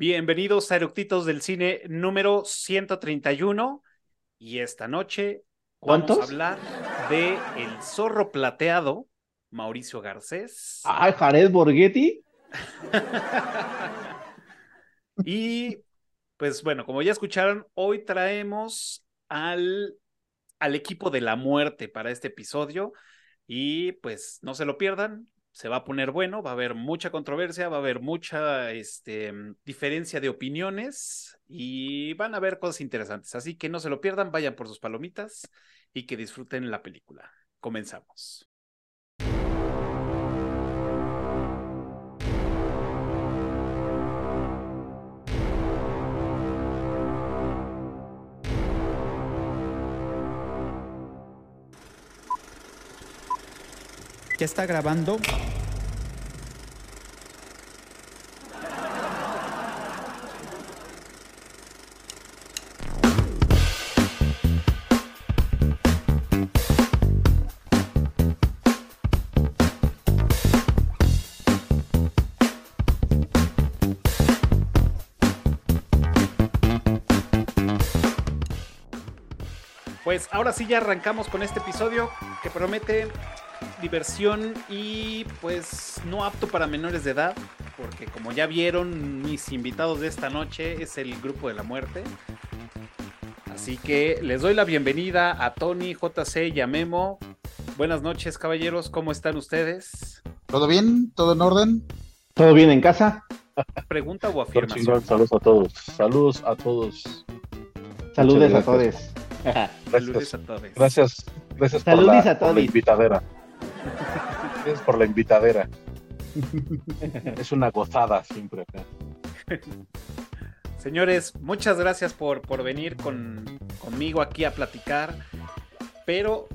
Bienvenidos a Eructitos del Cine número 131 y esta noche ¿Cuántos? vamos a hablar de El Zorro Plateado, Mauricio Garcés. Ah, Jared Borghetti. y pues bueno, como ya escucharon, hoy traemos al, al equipo de la muerte para este episodio y pues no se lo pierdan, se va a poner bueno, va a haber mucha controversia, va a haber mucha este, diferencia de opiniones y van a haber cosas interesantes. Así que no se lo pierdan, vayan por sus palomitas y que disfruten la película. Comenzamos. ¿Ya está grabando? Pues ahora sí ya arrancamos con este episodio que promete diversión y pues no apto para menores de edad, porque como ya vieron mis invitados de esta noche es el grupo de la muerte. Así que les doy la bienvenida a Tony, JC y a Memo. Buenas noches, caballeros, ¿cómo están ustedes? ¿Todo bien? ¿Todo en orden? ¿Todo bien en casa? ¿Pregunta o afirmación? chingón, saludos a todos. Saludos a todos. Saludes a todos. Saludos Gracias. a todos. Gracias, gracias por la, a por la todos. invitadera. Gracias por la invitadera. Es una gozada siempre acá. Señores, muchas gracias por, por venir con, conmigo aquí a platicar, pero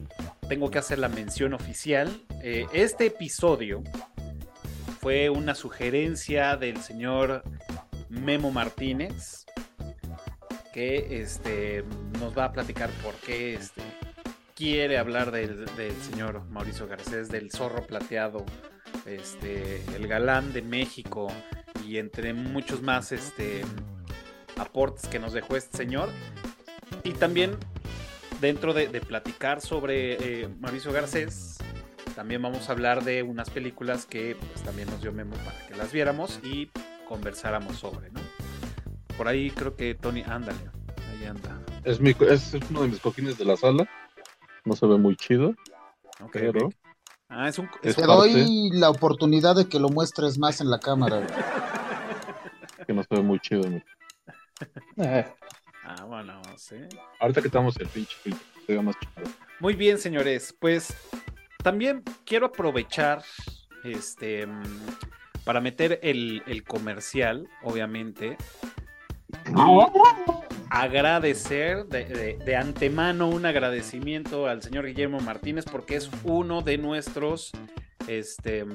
tengo que hacer la mención oficial. Eh, este episodio fue una sugerencia del señor Memo Martínez, que este, nos va a platicar por qué este, quiere hablar del, señor Mauricio Garcés, del zorro plateado, este, el galán de México y entre muchos más este, aportes que nos dejó este señor. Y también dentro de, de platicar sobre eh, Mauricio Garcés, también vamos a hablar de unas películas que pues, también nos dio Memo para que las viéramos y conversáramos sobre, ¿no? Por ahí creo que Tony, ándale, ahí anda. Es, mi, es uno de mis cojines de la sala. No se ve muy chido, Ok, pero. Ah, es un... Es Te parte. doy la oportunidad de que lo muestres más en la cámara. que no se ve muy chido. mira. Ah, bueno, sí. Ahorita que estamos el pinche filtro, se ve más chido. Muy bien, señores. Pues también quiero aprovechar este para meter el, el comercial, obviamente. Y agradecer de, de- antemano un agradecimiento al señor Guillermo Martínez porque es uno de nuestros este,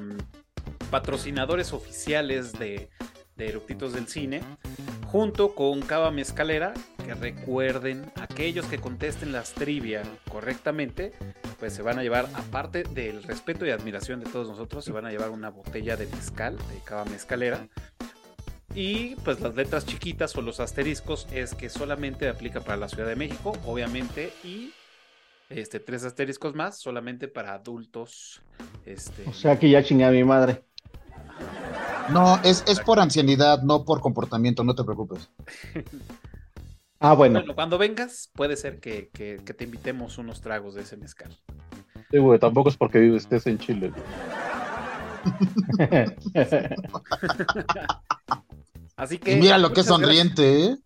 patrocinadores oficiales de, de Eructitos del Cine, junto con Cava Mezcalera, que recuerden, aquellos que contesten las trivia correctamente, pues se van a llevar, aparte del respeto y admiración de todos nosotros, se van a llevar una botella de mezcal, de Cava Mezcalera. Y pues las letras chiquitas o los asteriscos es que solamente aplica para la Ciudad de México, obviamente, y este tres asteriscos más solamente para adultos. Este, O sea que ya chingué a mi madre. No, es, es por ancianidad, no por comportamiento, no te preocupes. Ah, bueno. bueno, cuando vengas, puede ser que, que- que te invitemos unos tragos de ese mezcal. Sí, güey, tampoco es porque vives estés en Chile. Así que. Y mira lo que es muchas gracias- sonriente, ¿eh?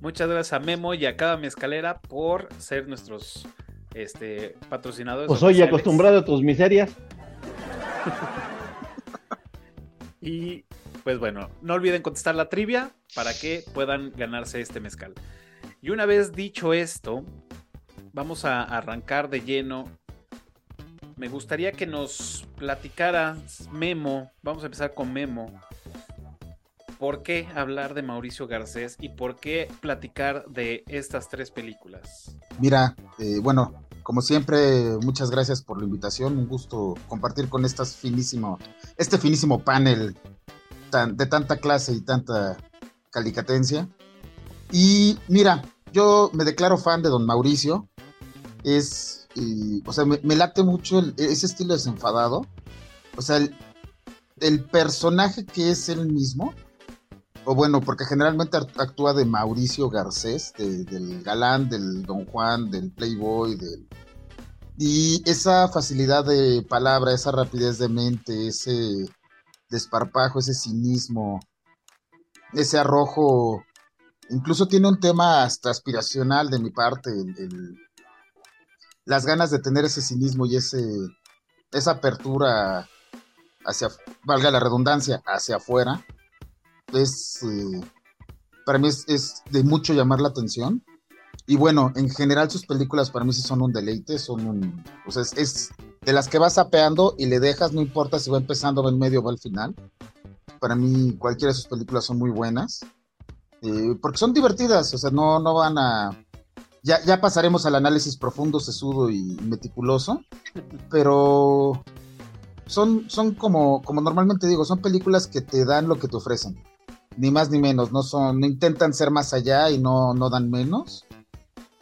Muchas gracias a Memo y a cada mezcalera por ser nuestros este, patrocinadores. pues oficiales. acostumbrado a tus miserias. Y pues bueno, no olviden contestar la trivia para que puedan ganarse este mezcal. Y una vez dicho esto, vamos a arrancar de lleno. Me gustaría que nos platicaras, Memo. Vamos a empezar con Memo. ¿Por qué hablar de Mauricio Garcés y por qué platicar de estas tres películas? Mira, eh, bueno, como siempre, muchas gracias por la invitación. Un gusto compartir con estas finísimo, este finísimo panel de tanta clase y tanta calicatencia. Y mira, yo me declaro fan de Don Mauricio. Es, o sea, me, late mucho ese estilo desenfadado. O sea, el, el personaje que es él mismo, o bueno, porque generalmente act- actúa de Mauricio Garcés, de- del galán, del Don Juan, del Playboy, del... Y esa facilidad de palabra, esa rapidez de mente, ese desparpajo, ese cinismo, ese arrojo, incluso tiene un tema hasta aspiracional de mi parte, las ganas de tener ese cinismo y ese, esa apertura hacia, valga la redundancia, hacia afuera, es, eh, para mí es, es de mucho llamar la atención. Y bueno, en general sus películas para mí sí son un deleite, son un, o sea, es, es de las que vas sapeando y le dejas, no importa si va empezando, va en medio o va al final. Para mí cualquiera de sus películas son muy buenas, eh, porque son divertidas, o sea, no, no van a... Ya, ya pasaremos al análisis profundo, sesudo y meticuloso, pero son, son como, como normalmente digo, son películas que te dan lo que te ofrecen, ni más ni menos, no son, no intentan ser más allá y no, no dan menos.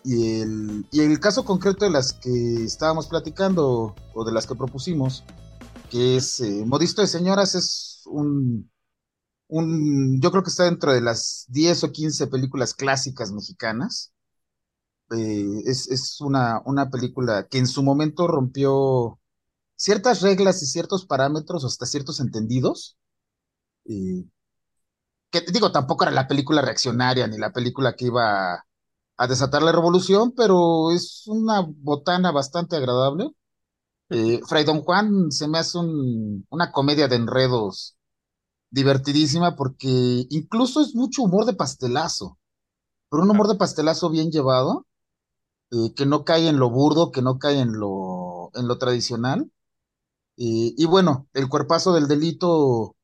Y el, y el caso concreto de las que estábamos platicando o de las que propusimos, que es eh, Modisto de Señoras, es un, un, yo creo que está dentro de las 10 o 15 películas clásicas mexicanas. Eh, es es una, una película que en su momento rompió ciertas reglas y ciertos parámetros, hasta ciertos entendidos. eh, que digo, tampoco era la película reaccionaria ni la película que iba a, desatar la revolución, pero es una botana bastante agradable. Eh, Fray Don Juan se me hace un- una comedia de enredos divertidísima porque incluso es mucho humor de pastelazo, pero un humor de pastelazo bien llevado, eh, que no cae en lo burdo, que no cae en lo, en lo tradicional. Eh, y bueno, El cuerpazo del delito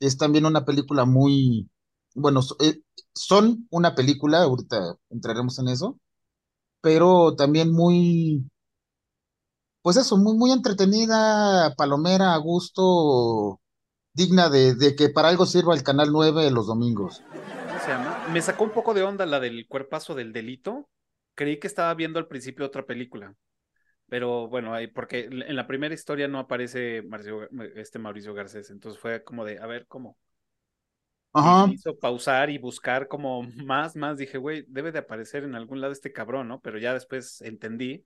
es también una película muy, bueno, eh, son una película, ahorita entraremos en eso, pero también muy, pues eso, muy, muy entretenida, palomera, a gusto, digna de, de que para algo sirva el Canal 9 los domingos. ¿Cómo se? Me sacó un poco de onda la del cuerpazo del delito. Creí que estaba viendo al principio otra película. Pero bueno, ahí- porque en la primera historia no aparece Marcio- este Mauricio Garcés. Entonces fue como de, a ver, ¿cómo? Ajá, me hizo pausar y buscar como más, más. Dije, güey, debe de aparecer en algún lado este cabrón, ¿no? Pero ya después entendí,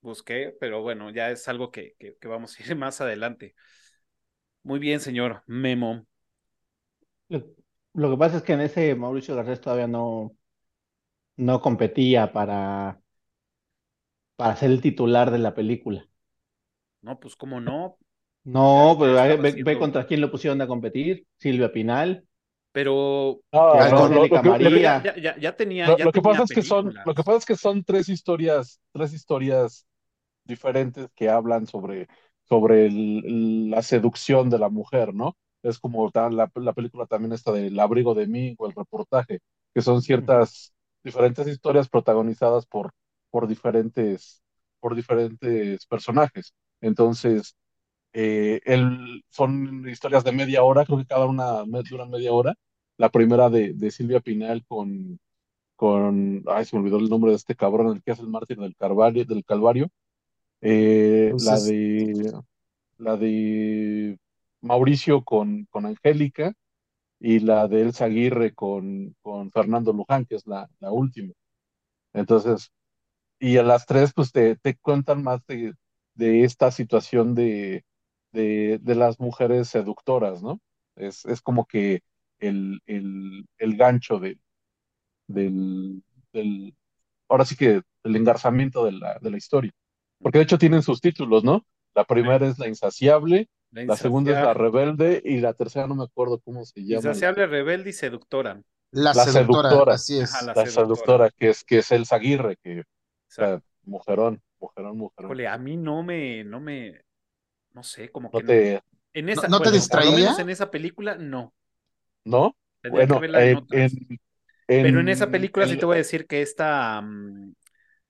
busqué, pero bueno, ya es algo que, que, que vamos a ir más adelante. Muy bien, señor Memo. Lo, lo que pasa es que en ese Mauricio Garcés todavía no, no competía para, para ser el titular de la película. No, pues cómo no, No, pero ve, contra quién lo pusieron a competir. Silvia Pinal, pero ya, tenía, lo- ya lo que tenía pasa es que son, lo que pasa es que son tres historias, tres historias diferentes que hablan sobre, sobre el- la seducción de la mujer, ¿no? Es como la, la película también esta de El abrigo de mí o el reportaje, que son ciertas diferentes historias protagonizadas por, por diferentes, por diferentes personajes. Entonces, eh, el- son historias de media hora, creo que cada una dura media hora. La primera de, de Silvia Pinal con, con, ay, se me olvidó el nombre de este cabrón, el que hace el mártir del Calvario, del Calvario. Eh, la Entonces- de, la de Mauricio con, con Angélica y la de Elsa Aguirre con, con Fernando Luján, que es la, la última. Entonces, y a las tres, pues te, te cuentan más de, de esta situación de, de, de las mujeres seductoras, ¿no? Es, es como que el, el, el gancho de, del, del, ahora sí que el engarzamiento de la, de la historia. Porque de hecho tienen sus títulos, ¿no? La primera es La Insaciable, La la segunda es La insaciable, Rebelde y la tercera no me acuerdo cómo se llama. la- insaciable, rebelde y seductora. La, La seductora, seductora. así es. Ajá, la La seductora. seductora, que es, que es Elsa Aguirre, que, o sea, mujerón, mujerón, mujerón. Híjole, a mí no me, no me, no sé, como ¿No que no. te, En esa, no te bueno, distraía? en esa película, no. no? Tendría que Bueno, verla en en, otras. en, Pero en esa en- película sí te voy a decir que esta, mm,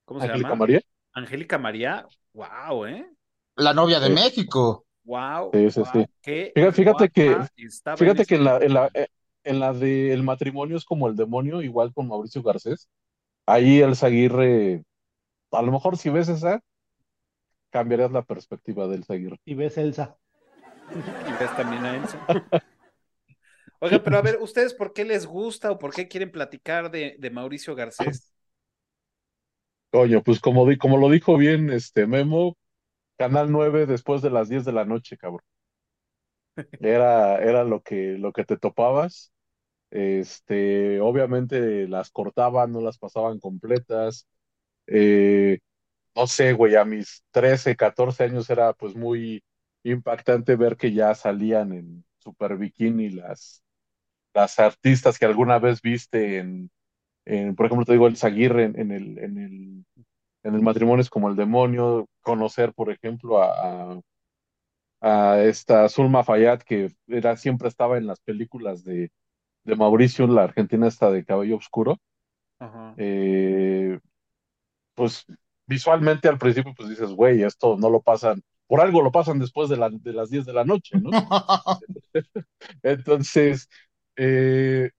¿cómo se Angélica llama? María. Angélica María, wow, ¿eh? La novia de Sí. México. Wow, Sí, sí, wow, sí. qué Fíjate, fíjate que, fíjate que en la, en la, eh, en la de El matrimonio es como el demonio, igual con Mauricio Garcés. Ahí el Zaguirre, a lo mejor si ves esa, cambiarías la perspectiva del Zaguirre. Y ves Elsa. Y ves también a Elsa. Oiga, pero a ver, ¿ustedes por qué les gusta o por qué quieren platicar de, de Mauricio Garcés? Coño, pues como, di- como lo dijo bien este Memo, Canal 9 después de las 10 de la noche, cabrón. Era, era lo que, lo que te topabas. Este, obviamente las cortaban, no las pasaban completas. Eh, no sé, güey, a mis 13, 14 años era pues muy impactante ver que ya salían en Super Bikini las, las artistas que alguna vez viste en, en, por ejemplo, te digo, el Zaguirre en, en el, en el, en el matrimonio es como el demonio, conocer, por ejemplo, a, a, a esta Zulma Fayad, que era, siempre estaba en las películas de, de Mauricio, la argentina esta de cabello oscuro. Ajá. Eh, pues visualmente al principio pues dices, güey, esto no lo pasan, por algo lo pasan después de, la- de las 10 de la noche, ¿no? Entonces, eh,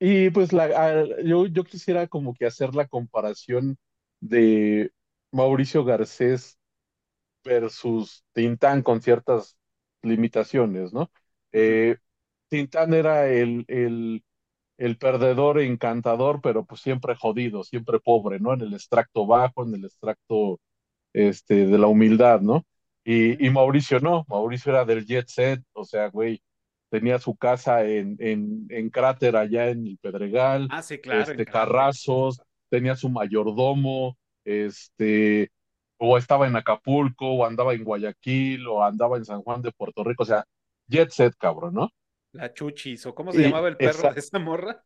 y pues la, a- yo, yo quisiera como que hacer la comparación de Mauricio Garcés versus Tintán con ciertas limitaciones, ¿no? Eh, Tintán era el, el, el perdedor encantador, pero pues siempre jodido, siempre pobre, ¿no? En el extracto bajo, en el extracto este, de la humildad, ¿no? Y, y Mauricio no, Mauricio era del jet set, o sea, güey, tenía su casa en, en, en Cráter allá en el Pedregal, Ah, sí, claro. este. Carrazos, tenía su mayordomo, este, o estaba en Acapulco, o andaba en Guayaquil, o andaba en San Juan de Puerto Rico, o sea, jet set, cabrón, ¿no? La Chuchis, ¿o cómo se llamaba el perro esa- de esa morra?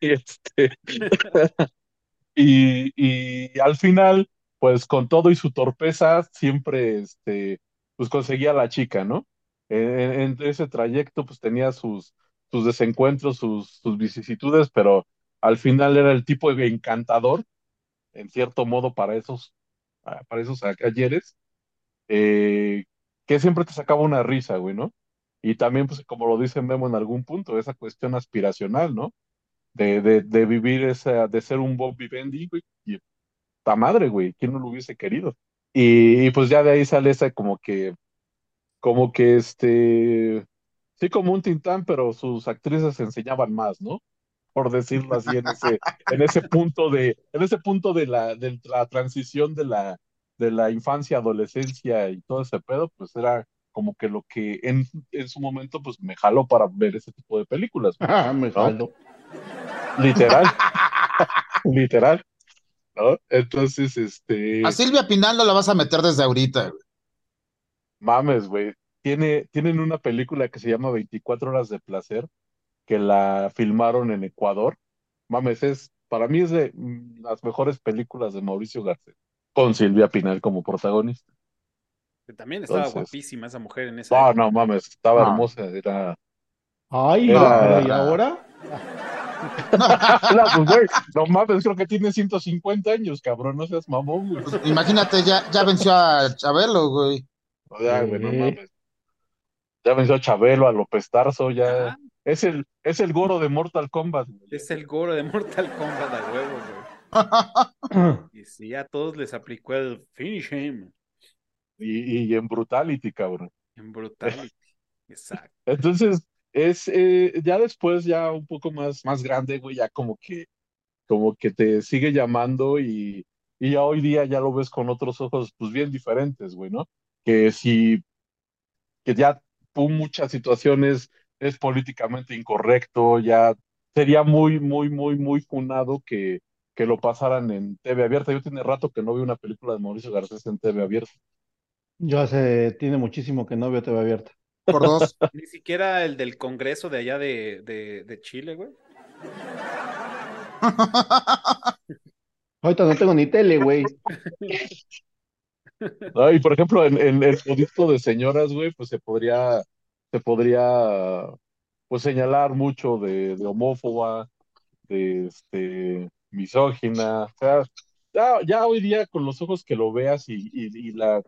Y este, y, y al final, pues con todo y su torpeza, siempre este, pues conseguía a la chica, ¿no? En, ese trayecto, pues tenía sus, sus desencuentros, sus, sus vicisitudes, pero al final era el tipo de encantador, en cierto modo, para esos, ah, para esos ayeres, eh, que siempre te sacaba una risa, güey, ¿no? Y también, pues, como lo dice Memo en algún punto, esa cuestión aspiracional, ¿no? de, de, de vivir esa, de ser un Bob Vivendi, güey, y ta madre, güey, ¿quién no lo hubiese querido? Y, y pues ya de ahí sale esa como que, como que este, sí como un Tintán, pero sus actrices enseñaban más, ¿no? Por decirlo así, en ese, en ese punto de, en ese punto de la, de la transición de la, de la infancia, adolescencia y todo ese pedo, pues era como que lo que en, en su momento pues me jaló para ver ese tipo de películas. Ah, me jalo. Literal, literal, ¿no? Entonces, este, A Silvia Pinal no la vas a meter desde ahorita. güey. mames, güey. Tiene, tienen una película que se llama 24 horas de placer, que la filmaron en Ecuador. Mames, es, para mí es de mm, las mejores películas de Mauricio Garcés, con Silvia Pinal como protagonista. Que también estaba Entonces- guapísima esa mujer en esa No, época. no, mames, estaba No. hermosa, era... Ay, Era- ¿y ahora? No, pues, güey, no mames, creo que tiene 150 años, cabrón, no seas mamón, güey. Pues, imagínate, ya, ya venció a Chabelo, güey. O sea, güey, no Sí. mames. Ya venció a Chabelo, a López Tarso, ya... Ah, Es el, es el Goro de Mortal Kombat, güey. es el goro de Mortal Kombat a huevo, güey. Y sí, a todos les aplicó el finish him Y, y en Brutality, cabrón. en Brutality. Exacto. Entonces, es eh, ya después, ya un poco más, más grande, güey, ya como que, como que te sigue llamando y, y ya hoy día ya lo ves con otros ojos, pues bien diferentes, güey, ¿no? Que si, que ya muchas situaciones es políticamente incorrecto, ya sería muy, muy, muy, muy funado que, que lo pasaran en TV abierta. Yo tiene rato que no veo una película de Mauricio Garcés en TV abierta. Yo hace, tiene muchísimo que no veo TV abierta. Por dos. Ni siquiera el del Congreso de allá de, de, de Chile, güey. Ahorita no tengo ni tele, güey. ¿no? Y por ejemplo, en, en el disco de señoras, güey, pues se podría, se podría, pues señalar mucho de, de homófoba, de este, misógina, o sea, ya, ya hoy día con los ojos que lo veas y, y, y la,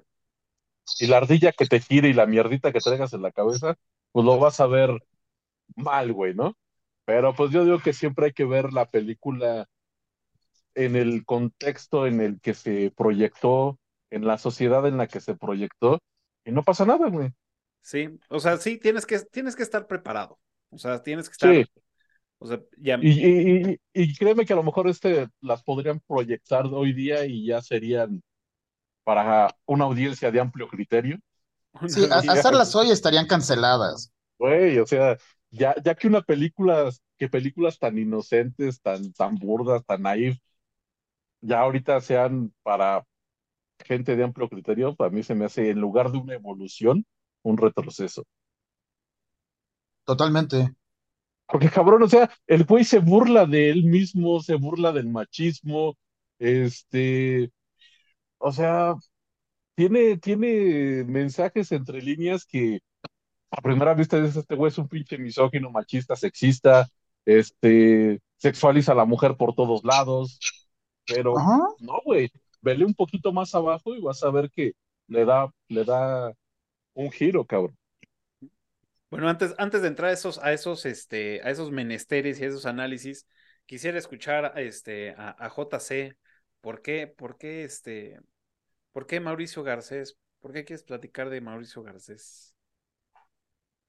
y la ardilla que te gire y la mierdita que traigas en la cabeza, pues lo vas a ver mal, güey, ¿no? Pero pues yo digo que siempre hay que ver la película en el contexto en el que se proyectó, en la sociedad en la que se proyectó, y no pasa nada, güey. Sí, o sea, sí, tienes que, tienes que estar preparado. O sea, tienes que estar. Sí. O sea, ya. Y, y, y, y créeme que a lo mejor este las podrían proyectar hoy día y ya serían para una audiencia de amplio criterio. Sí, a- hacerlas hoy estarían canceladas. Güey, o sea, ya, ya que una película, que películas tan inocentes, tan, tan burdas, tan naif, ya ahorita sean para gente de amplio criterio, para mí se me hace, en lugar de una evolución, un retroceso. Totalmente. Porque cabrón, o sea, el güey se burla de él mismo, se burla del machismo, este, o sea, tiene, tiene mensajes entre líneas que a primera vista dices, este güey es un pinche misógino, machista, sexista, este, sexualiza a la mujer por todos lados, pero no, güey, vele un poquito más abajo y vas a ver que le da, le da un giro, cabrón. Bueno, antes, antes de entrar a esos, a esos, este, a esos menesteres y a esos análisis, quisiera escuchar este, a, a JC. ¿Por qué, por qué, este, por qué Mauricio Garcés? ¿Por qué quieres platicar de Mauricio Garcés?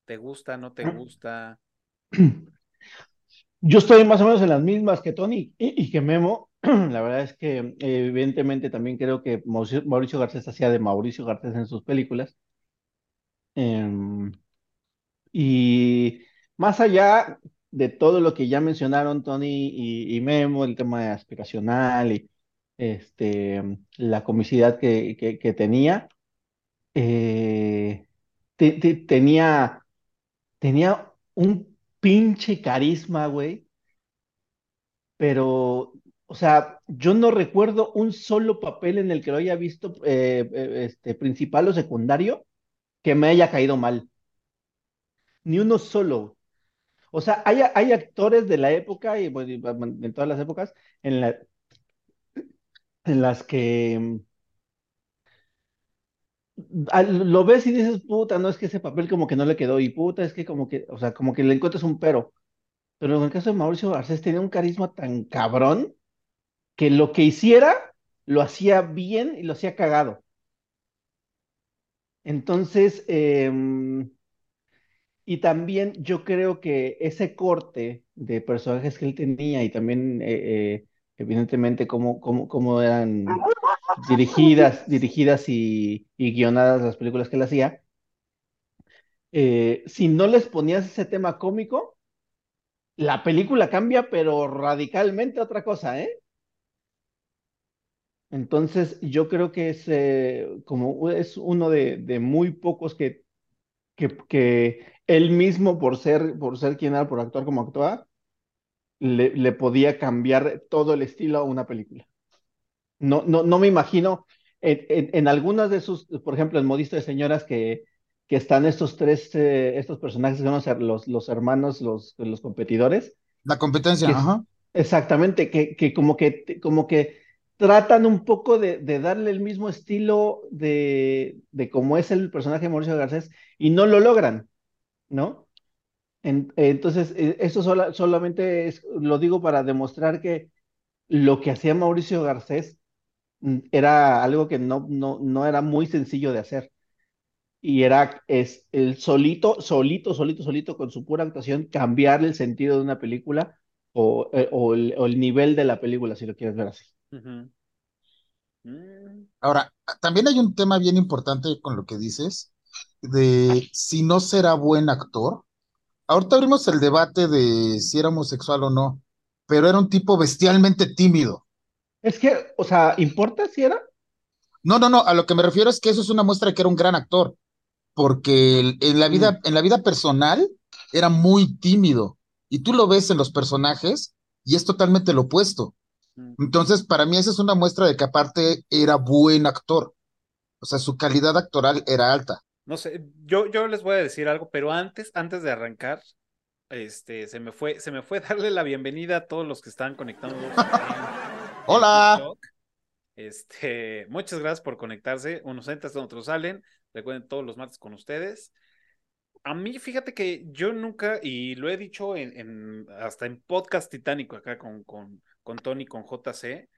¿Te gusta, no te gusta? Yo estoy más o menos en las mismas que Tony y, y que Memo. La verdad es que evidentemente también creo que Mauricio, Mauricio Garcés hacía de Mauricio Garcés en sus películas. Em, y más allá de todo lo que ya mencionaron Tony y, Memo, el tema aspiracional y este, la comicidad que, que- tenía, eh, te- te- tenía, tenía un pinche carisma, güey, pero, o sea, yo no recuerdo un solo papel en el que lo haya visto eh, eh, este, principal o secundario que me haya caído mal. Ni uno solo. O sea, hay, hay actores de la época y en todas las épocas en, la- en las que mm, lo ves y dices, puta, no es que ese papel como que no le quedó y puta, es que como que, o sea, como que le encuentras un pero. Pero en el caso de Mauricio Garcés tenía un carisma tan cabrón que lo que hiciera lo hacía bien y lo hacía cagado. Entonces, em, Y también yo creo que ese corte de personajes que él tenía y también, eh, eh, evidentemente, cómo, cómo, cómo eran dirigidas, dirigidas y, y guionadas las películas que él hacía, eh, si no les ponías ese tema cómico, la película cambia, pero radicalmente otra cosa. Entonces, yo creo que es como es uno de, de muy pocos que que, que él mismo, por ser, por ser quien era, por actuar como actuaba, le, le podía cambiar todo el estilo a una película. No, no, no me imagino en, en, en algunas de sus, por ejemplo, en Modisto de Señoras, que, que están estos tres, eh, estos personajes los, los, los hermanos, los, los competidores. La competencia, Que- ajá. Exactamente, que, que como que, como que tratan un poco de, darle el mismo estilo de, cómo es el personaje de Mauricio Garcés y no lo logran, ¿no? En- entonces, eh, eso sola- solamente es, lo digo para demostrar que lo que hacía Mauricio Garcés mm, era algo que no, no, no era muy sencillo de hacer. Y era es el solito, solito, solito, solito, con su pura actuación, cambiar el sentido de una película eh, o el nivel de la película, si lo quieres ver así. Ujú. Mm, Ahora, también hay un tema bien importante con lo que dices, de si no será buen actor. Ahorita abrimos el debate de si era homosexual o no, pero era un tipo bestialmente tímido. Es que, o sea, ¿importa si era? No, no, no, a lo que me refiero es que eso es una muestra de que era un gran actor, porque el- en la vida, en la vida personal era muy tímido, y tú lo ves en los personajes y es totalmente lo opuesto. Entonces, para mí esa es una muestra de que aparte era buen actor, o sea, su calidad actoral era alta. No sé, yo, yo les voy a decir algo, pero antes, antes de arrancar, este, se me fue, se me fue darle la bienvenida a todos los que están en- en Hola. Este, muchas gracias por conectarse. Unos entran, otros salen. Recuerden, todos los martes con ustedes. A mí, fíjate que yo nunca, y lo he dicho en, en hasta en podcast titánico acá con, con, con Tony, con JC,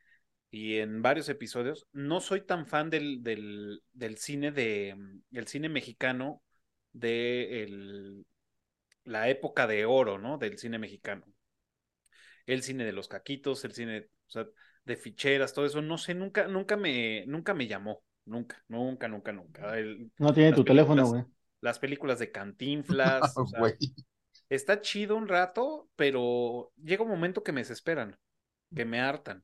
y en varios episodios, no soy tan fan del, del, del cine de el cine mexicano de el, la época de oro, ¿no? Del cine mexicano. El cine de los caquitos, el cine, o sea, de ficheras, todo eso, no sé, nunca, nunca me, nunca me llamó, nunca, nunca, nunca, nunca. El- No tiene tu teléfono, güey. Las películas de Cantinflas, o sea, Güey. está chido un rato, pero llega un momento que me desesperan, que me hartan.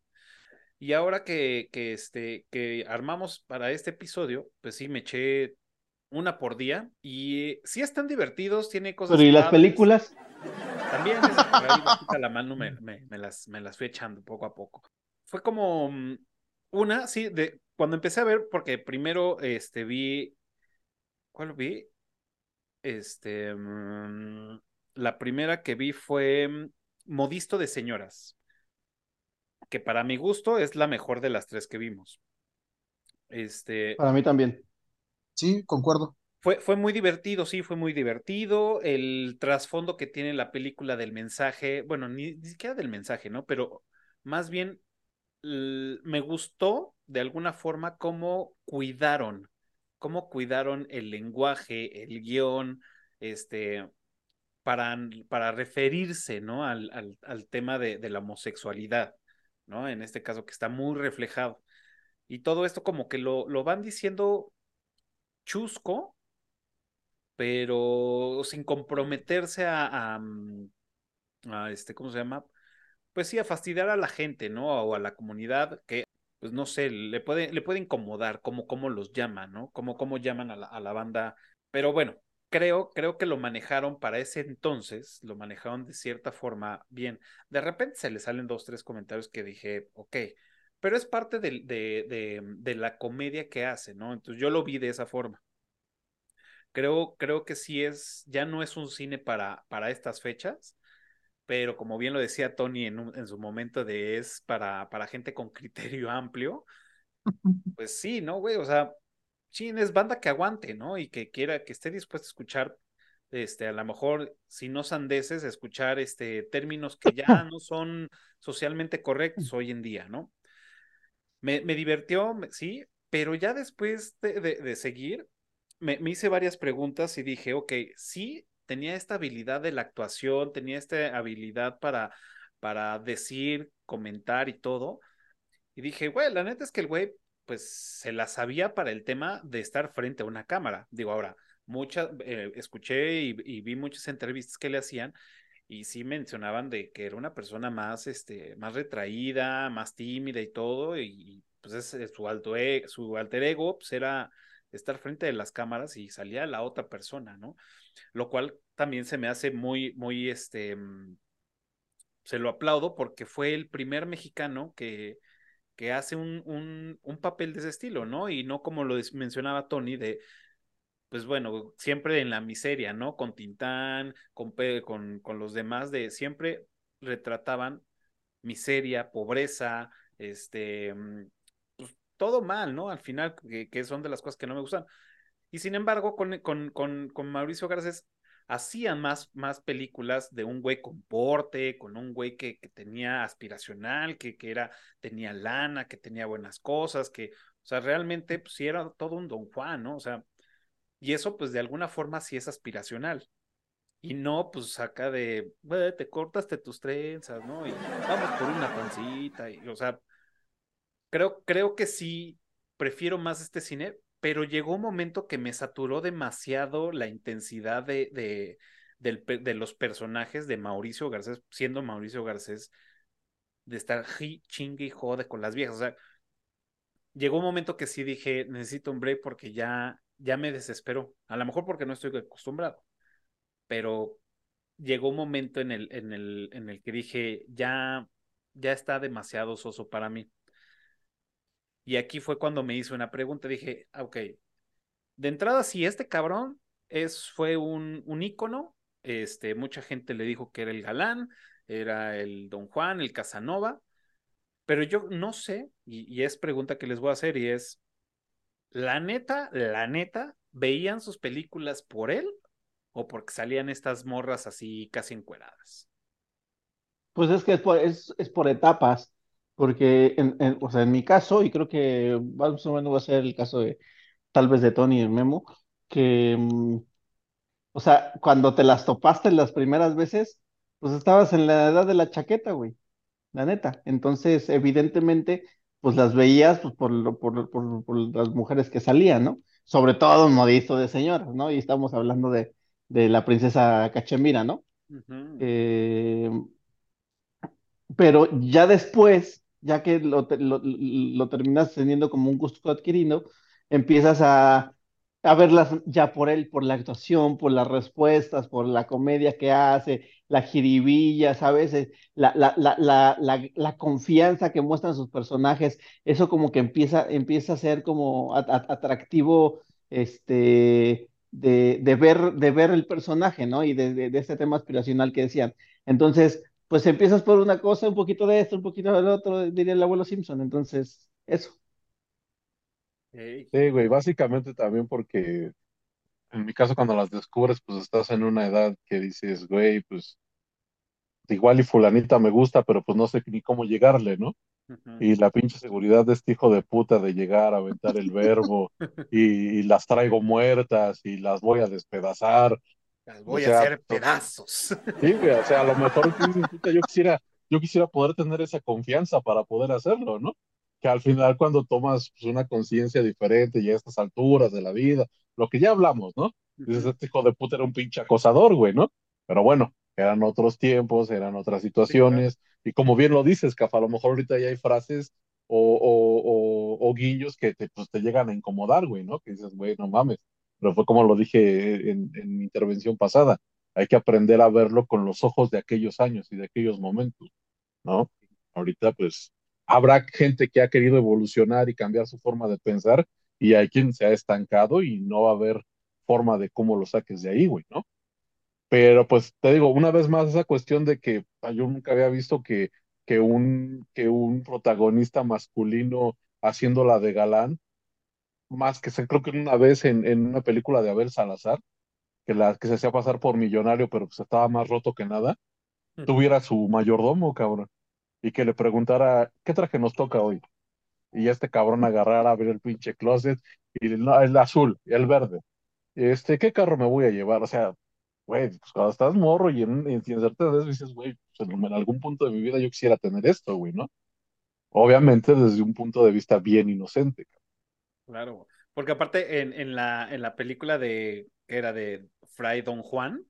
Y ahora que, que, este, que armamos para este episodio, pues sí, me eché una por día y sí están divertidos, tiene cosas Pero ¿y las películas? También esas por ahí, bajita la mano, me, me- me las, me las fui echando poco a poco. Fue como mm, una, sí, de cuando empecé a ver, porque primero este, vi, ¿cuál vi? Este, mm, la primera que vi fue mm, Modisto de Señoras, que para mi gusto es la mejor de las tres que vimos. Este, Para mí también. Sí, concuerdo. fue, fue muy divertido, sí, fue muy divertido. El trasfondo que tiene la película del mensaje, bueno, ni, ni siquiera del mensaje, ¿no? Pero más bien me gustó de alguna forma cómo cuidaron, cómo cuidaron el lenguaje, el guion, este, para, para referirse, ¿no? Al, al, al tema de, de la homosexualidad, ¿no? En este caso que está muy reflejado. Y todo esto como que lo, lo van diciendo chusco, pero sin comprometerse a, a, mm, a, este, ¿cómo se llama? Pues sí, a fastidiar a la gente, ¿no? O a la comunidad que, pues no sé, le puede, le puede incomodar cómo, cómo los llaman, ¿no? Cómo, cómo llaman a la, a la banda. Pero bueno, creo, creo que lo manejaron para ese entonces, lo manejaron de cierta forma bien. De repente se le salen dos, tres comentarios que dije, ok, pero es parte de, de, de, de la comedia que hace, ¿no? Entonces yo lo vi de esa forma. Creo, creo que sí es, ya no es un cine para, para estas fechas, pero como bien lo decía Tony en, un- en su momento de es para, para gente con criterio amplio, pues sí, ¿no, güey? O sea, chin, es banda que aguante, ¿no? Y que quiera, que esté dispuesta a escuchar, este, a lo mejor, si no sandeces, escuchar este términos que ya no son socialmente correctos hoy en día, ¿no? Me, me divirtió, sí, pero ya después de, de- de seguir, me, me hice varias preguntas y dije, ok, sí, tenía esta habilidad de la actuación, tenía esta habilidad para, para decir, comentar y todo. Y dije, güey, la neta es que el güey, pues, se la sabía para el tema de estar frente a una cámara. Digo, ahora, muchas, eh, escuché y, vi muchas entrevistas que le hacían y sí mencionaban de que era una persona más, este, más retraída, más tímida y todo, y, pues es, es su alto e- su alter ego, pues era estar frente de las cámaras y salía la otra persona, ¿no? Lo cual también se me hace muy, muy, este, mm, se lo aplaudo porque fue el primer mexicano que, que hace un, un, un papel de ese estilo, ¿no? Y no como lo mencionaba Tony, de, pues bueno, siempre en la miseria, ¿no? Con Tintán, con, con, con los demás, de siempre retrataban miseria, pobreza, este, mm, pues todo mal, ¿no? Al final, que, que son de las cosas que no me gustan. Y sin embargo, con, con, con, con Mauricio Garcés hacían más, más películas de un güey con porte, con un güey que, que tenía aspiracional, que, que era, tenía lana, que tenía buenas cosas, que, o sea, realmente, pues sí era todo un Don Juan, ¿no? O sea, y eso, pues de alguna forma sí es aspiracional. Y no, pues acá de, "Güey, te cortaste tus trenzas, ¿no? Y vamos por una pancita, y, o sea, creo, creo que sí prefiero más este cine, pero llegó un momento que me saturó demasiado la intensidad de, de, de los personajes de Mauricio Garcés, siendo Mauricio Garcés, de estar chingue y jode con las viejas. O sea, llegó un momento que sí dije, necesito un break porque ya, ya me desesperó. A lo mejor porque no estoy acostumbrado, pero llegó un momento en el, en el, en el que dije, ya, ya está demasiado soso para mí. Y aquí fue cuando me hice una pregunta. Dije, ah, ok, de entrada, si este cabrón es, fue un, un ícono, este, mucha gente le dijo que era el galán, era el Don Juan, el Casanova, pero yo no sé, y, es pregunta que les voy a hacer, y es, la neta, la neta, veían sus películas por él o porque salían estas morras así casi encueradas? Pues es que es es, es por etapas, porque en, en- o sea, en mi caso, y creo que más o menos va a ser el caso de tal vez de Tony y Memo, que, mm, o sea, cuando te las topaste las primeras veces, pues estabas en la edad de la chaqueta, güey, la neta. Entonces, evidentemente, pues las veías pues, por, lo- por, por, por las mujeres que salían, ¿no? Sobre todo Modisto de señoras, ¿no? Y estamos hablando de, de la princesa Cachemira, ¿no? Ujú. Eh, pero ya después, ya que lo, lo, terminas teniendo como un gusto adquirido, empiezas a, a verlas ya por él, por la actuación, por las respuestas, por la comedia que hace, la jiribilla, ¿sabes? Eh, La, la, la, la, confianza que muestran sus personajes, eso como que empieza, empieza a ser como atractivo, este, de, de ver, de ver el personaje, ¿no? Y de, de, de este tema aspiracional que decían. Entonces, pues empiezas por una cosa, un poquito de esto, un poquito del otro, diría el abuelo Simpson. Entonces, eso. Sí, güey, básicamente también porque en mi caso cuando las descubres, pues estás en una edad que dices, güey, pues igual y fulanita me gusta, pero pues no sé ni cómo llegarle, ¿no? Y la pinche seguridad de este hijo de puta de llegar a aventar el verbo y, y las traigo muertas y las voy a despedazar. Las O voy a sea, hacer to- pedazos. Sí, güey, o sea, a lo mejor tú dices, "Puta, yo quisiera, yo quisiera poder tener esa confianza para poder hacerlo, ¿no? Que al final cuando tomas pues, una conciencia diferente y a estas alturas de la vida, lo que ya hablamos, ¿no? Dices, este hijo de puta era un pinche acosador, güey, ¿no? Pero bueno, eran otros tiempos, eran otras Sí, claro. situaciones, y como bien lo dices, Cafa, a lo mejor ahorita ya hay frases o, o, o, o guiños que te, pues, te llegan a incomodar, güey, ¿no? Que dices, güey, no mames. Pero fue como lo dije en, en mi intervención pasada hay que aprender a verlo con los ojos de aquellos años y de aquellos momentos, ¿no? Ahorita, pues, habrá gente que ha querido evolucionar y cambiar su forma de pensar y hay quien se ha estancado y no va a haber forma de cómo lo saques de ahí, güey, ¿no? Pero, pues, te digo, una vez más, esa cuestión de que ah, yo nunca había visto que, que, un, que un protagonista masculino haciéndola de galán, más que se, creo que una vez en, en una película de Abel Salazar, que, la, que se hacía pasar por millonario, pero pues estaba más roto que nada, tuviera su mayordomo, cabrón, y que le preguntara, ¿qué traje nos toca hoy? Y este cabrón agarrara, abrir el pinche closet, y no, el azul, y el verde. Este, ¿qué carro me voy a llevar? O sea, güey, pues cuando estás morro y en, en cierta edad dices, güey, pues en, en algún punto de mi vida yo quisiera tener esto, güey, ¿no? Obviamente desde un punto de vista bien inocente. Claro. Porque aparte en, en la, en la película de, que era de Fray Don Juan,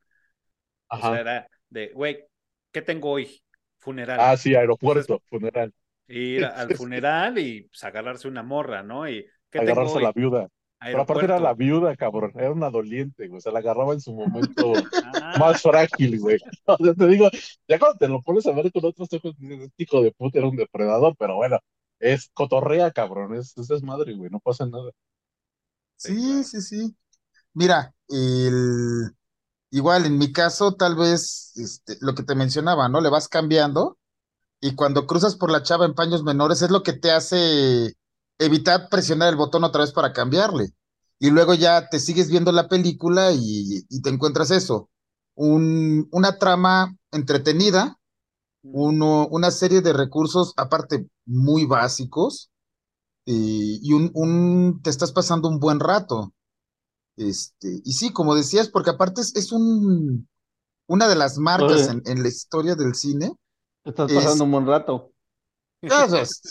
o sea, era de, güey, ¿qué tengo hoy? Funeral. Ah, sí, aeropuerto, funeral. ir al funeral y pues, agarrarse una morra, ¿no? Y ¿qué tengo Agarrarse a la viuda. Pero aparte era la viuda, cabrón. Era una doliente, güey. Se la agarraba en su momento Ah, más frágil, güey. O sea, te digo, ya cuando te lo pones a ver con otros ojos, dices, este hijo de puta era un depredador, pero bueno, es cotorrea, cabrón. Es, es desmadre, güey. No pasa nada. sí, Sí, sí. Mira, el, igual en mi caso, tal vez este, lo que te mencionaba, ¿no? Le vas cambiando y cuando cruzas por la chava en paños menores es lo que te hace evitar presionar el botón otra vez para cambiarle. Y luego ya te sigues viendo la película y, y te encuentras eso, un, una trama entretenida. Uno, una serie de recursos aparte muy básicos eh, y un, un, te estás pasando un buen rato. Este, y sí, como decías, porque aparte es, es un, una de las marcas en, en la historia del cine, te estás es, pasando un buen rato. sabes,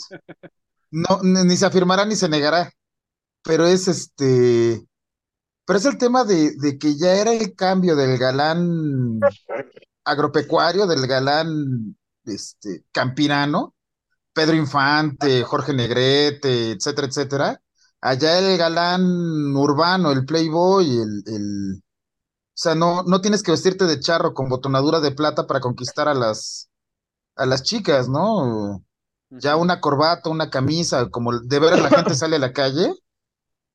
no, ni, ni se afirmará ni se negará, pero es este, pero es el tema de, de que ya era el cambio del galán agropecuario, del galán este, campirano, Pedro Infante, Jorge Negrete, etcétera, etcétera. Allá el galán urbano, el playboy, el, el, o sea, no, no tienes que vestirte de charro con botonadura de plata para conquistar a las, a las chicas, ¿no? Ya una corbata, una camisa, como de ver a la gente sale a la calle,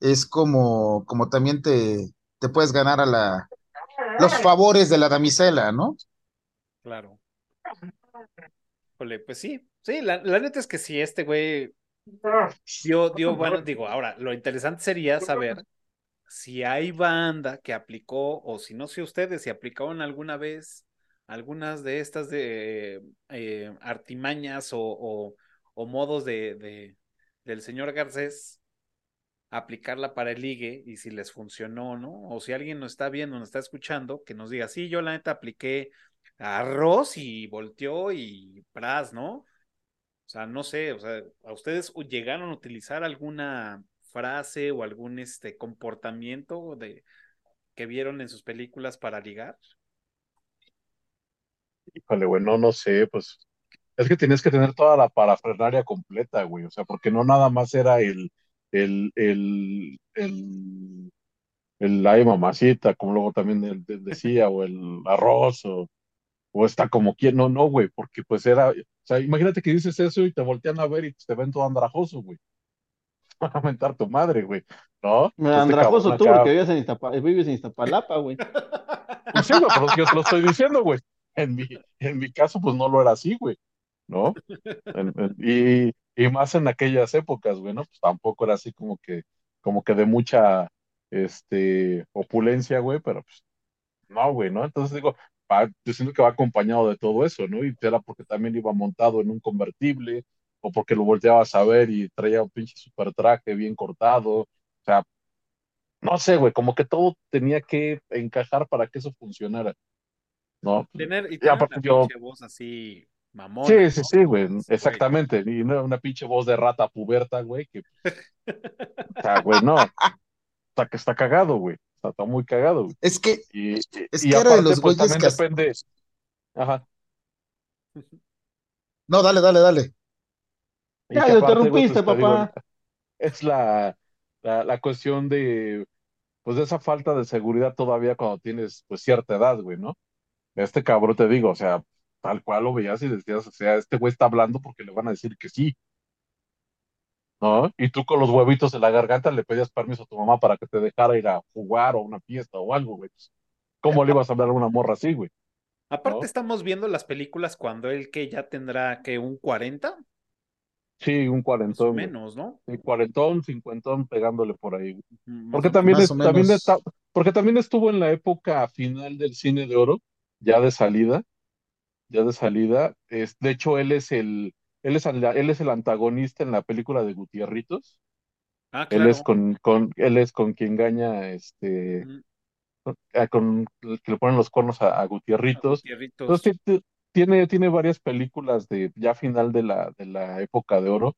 es como, como también te, te puedes ganar a la, los favores de la damisela, ¿no? Claro. Híjole, pues sí, sí, la, la neta es que si este güey dio, dio, bueno, digo, ahora, lo interesante sería saber si hay banda que aplicó, o si no sé ustedes, si aplicaron alguna vez algunas de estas de eh, artimañas o, o, o modos de, de, del señor Garcés, aplicarla para el ligue y si les funcionó, ¿no? O si alguien nos está viendo, nos está escuchando, que nos diga, sí, yo la neta apliqué arroz y volteó y pras, ¿no? O sea, no sé, o sea, ¿a ustedes llegaron a utilizar alguna frase o algún este comportamiento de que vieron en sus películas para ligar? Híjole, güey, no, no sé, pues es que tienes que tener toda la parafrenaria completa, güey, o sea, porque no nada más era el, el, el, el, el ay mamacita, como luego también el decía, o el arroz, o, o está como quien, no, no, güey, porque pues era, o sea, imagínate que dices eso y te voltean a ver y te ven todo andrajoso, güey, van a mentar tu madre, güey, ¿no? Este Andrajoso tú, acá- porque vives en, Iztapa- vives en Iztapalapa, güey. Pues sí, güey, pero es que yo te lo estoy diciendo, güey. En mi, en mi caso, pues no lo era así, güey, ¿no? En- en- y, y más en aquellas épocas, güey, ¿no? Pues tampoco era así como que, como que de mucha, este, opulencia, güey, pero pues no, güey, ¿no? Entonces digo, va, yo siento que va acompañado de todo eso, ¿no? Y era porque también iba montado en un convertible, o porque lo volteabas a ver y traía un pinche super traje bien cortado, o sea, no sé, güey, como que todo tenía que encajar para que eso funcionara, ¿no? Tener, y Y tener aparte una yo- pinche voz así mamona. Sí, sí, ¿no? sí, güey, exactamente. Y no una pinche voz de rata puberta, güey, que, o sea, güey, no, está, que está cagado, güey, está, está muy cagado, güey. Es que, Y, Es y que era de aparte, los pues güeyes también que depende, ajá. no, dale, dale, dale. Y Ya aparte, güey, interrumpiste, pues, digo, papá. es la, la, la cuestión de, pues, de esa falta de seguridad todavía cuando tienes, pues, cierta edad, güey, ¿no? Este cabrón te digo, o sea, tal cual lo veías y decías, o sea, este güey está hablando porque le van a decir que sí, ¿no? Y tú con los huevitos en la garganta le pedías permiso a tu mamá para que te dejara ir a jugar o a una fiesta o algo, güey. Pues, ¿Cómo le ibas a hablar a una morra así, güey? Aparte ¿no? estamos viendo las películas cuando él que ya tendrá que un 40, Sí, un más o cuarentón, güey. menos, ¿no? Sí, cuarentón, cincuentón, pegándole por ahí, güey. Más Porque también, Más es- también está, porque también estuvo en la época final del cine de oro, ya de salida, ya de salida. Es, de hecho, él es el, él es el, él es el antagonista en la película de Gutierritos. Ah, Él es con, con, él es con quien engaña, este, Mm, a- con el que le ponen los cuernos a, a Gutierritos. Gutierritos. Entonces ti- ti- tiene, tiene varias películas de ya final de la, de la época de oro.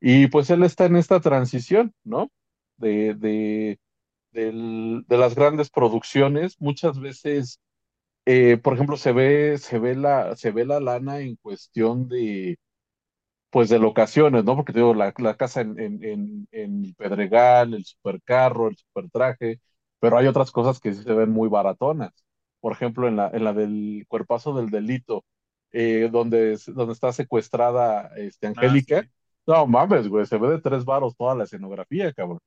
Y pues él está en esta transición, ¿no? De, de, del- de las grandes producciones. Muchas veces, eh, por ejemplo, se ve, se ve la, se ve la lana en cuestión de, pues de locaciones, ¿no? Porque te digo, la, la casa en, en, en, en Pedregal, el supercarro, el supertraje, pero hay otras cosas que sí se ven muy baratonas. Por ejemplo, en la, en la del cuerpazo del delito, eh, donde, donde está secuestrada este, Ah, Angélica. sí. No mames, güey, se ve de tres varos toda la escenografía, cabrón.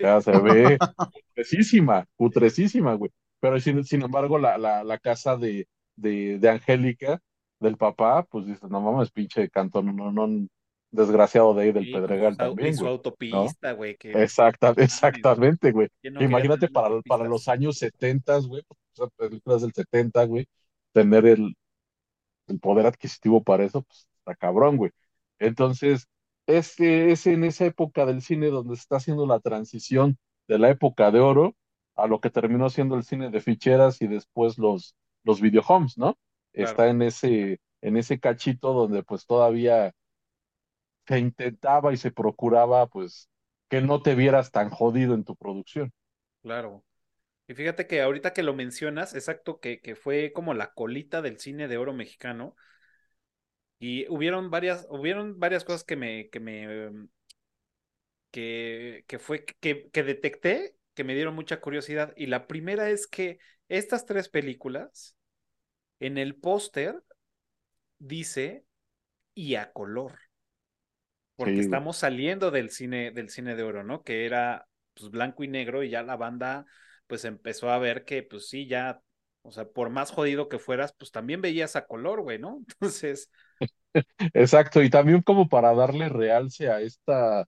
Sea, se ve putresísima, putresísima, güey. Pero sin, sin embargo, la, la, la casa de, de, de Angélica, del papá, pues dices, no mames, pinche cantón, no, no, desgraciado de ahí del Sí, Pedregal su también, su autopista, güey. Exacta, exactamente, güey. ¿quién no Imagínate para, para los años 70, güey, pues, películas del 70, güey, tener el, el poder adquisitivo para eso, pues está cabrón, güey. Entonces, es, es en esa época del cine donde se está haciendo la transición de la época de oro a lo que terminó siendo el cine de ficheras y después los, los videohomes, ¿no? Claro. Está en ese, en ese cachito donde pues todavía se intentaba y se procuraba pues que no te vieras tan jodido en tu producción. Claro. Y fíjate que ahorita que lo mencionas, exacto, que, que fue como la colita del cine de oro mexicano. Y hubieron varias, hubieron varias cosas que me, que me, em, que, que fue, que, que detecté, que me dieron mucha curiosidad. Y la primera es que estas tres películas, en el póster, dice y a color. Porque Sí, estamos saliendo del cine, del cine de oro, ¿no? Que era pues blanco y negro, y ya la banda pues empezó a ver que, pues sí, ya, o sea, por más jodido que fueras, pues también veías a color, güey, ¿no? Entonces, Exacto, y también como para darle realce a esta,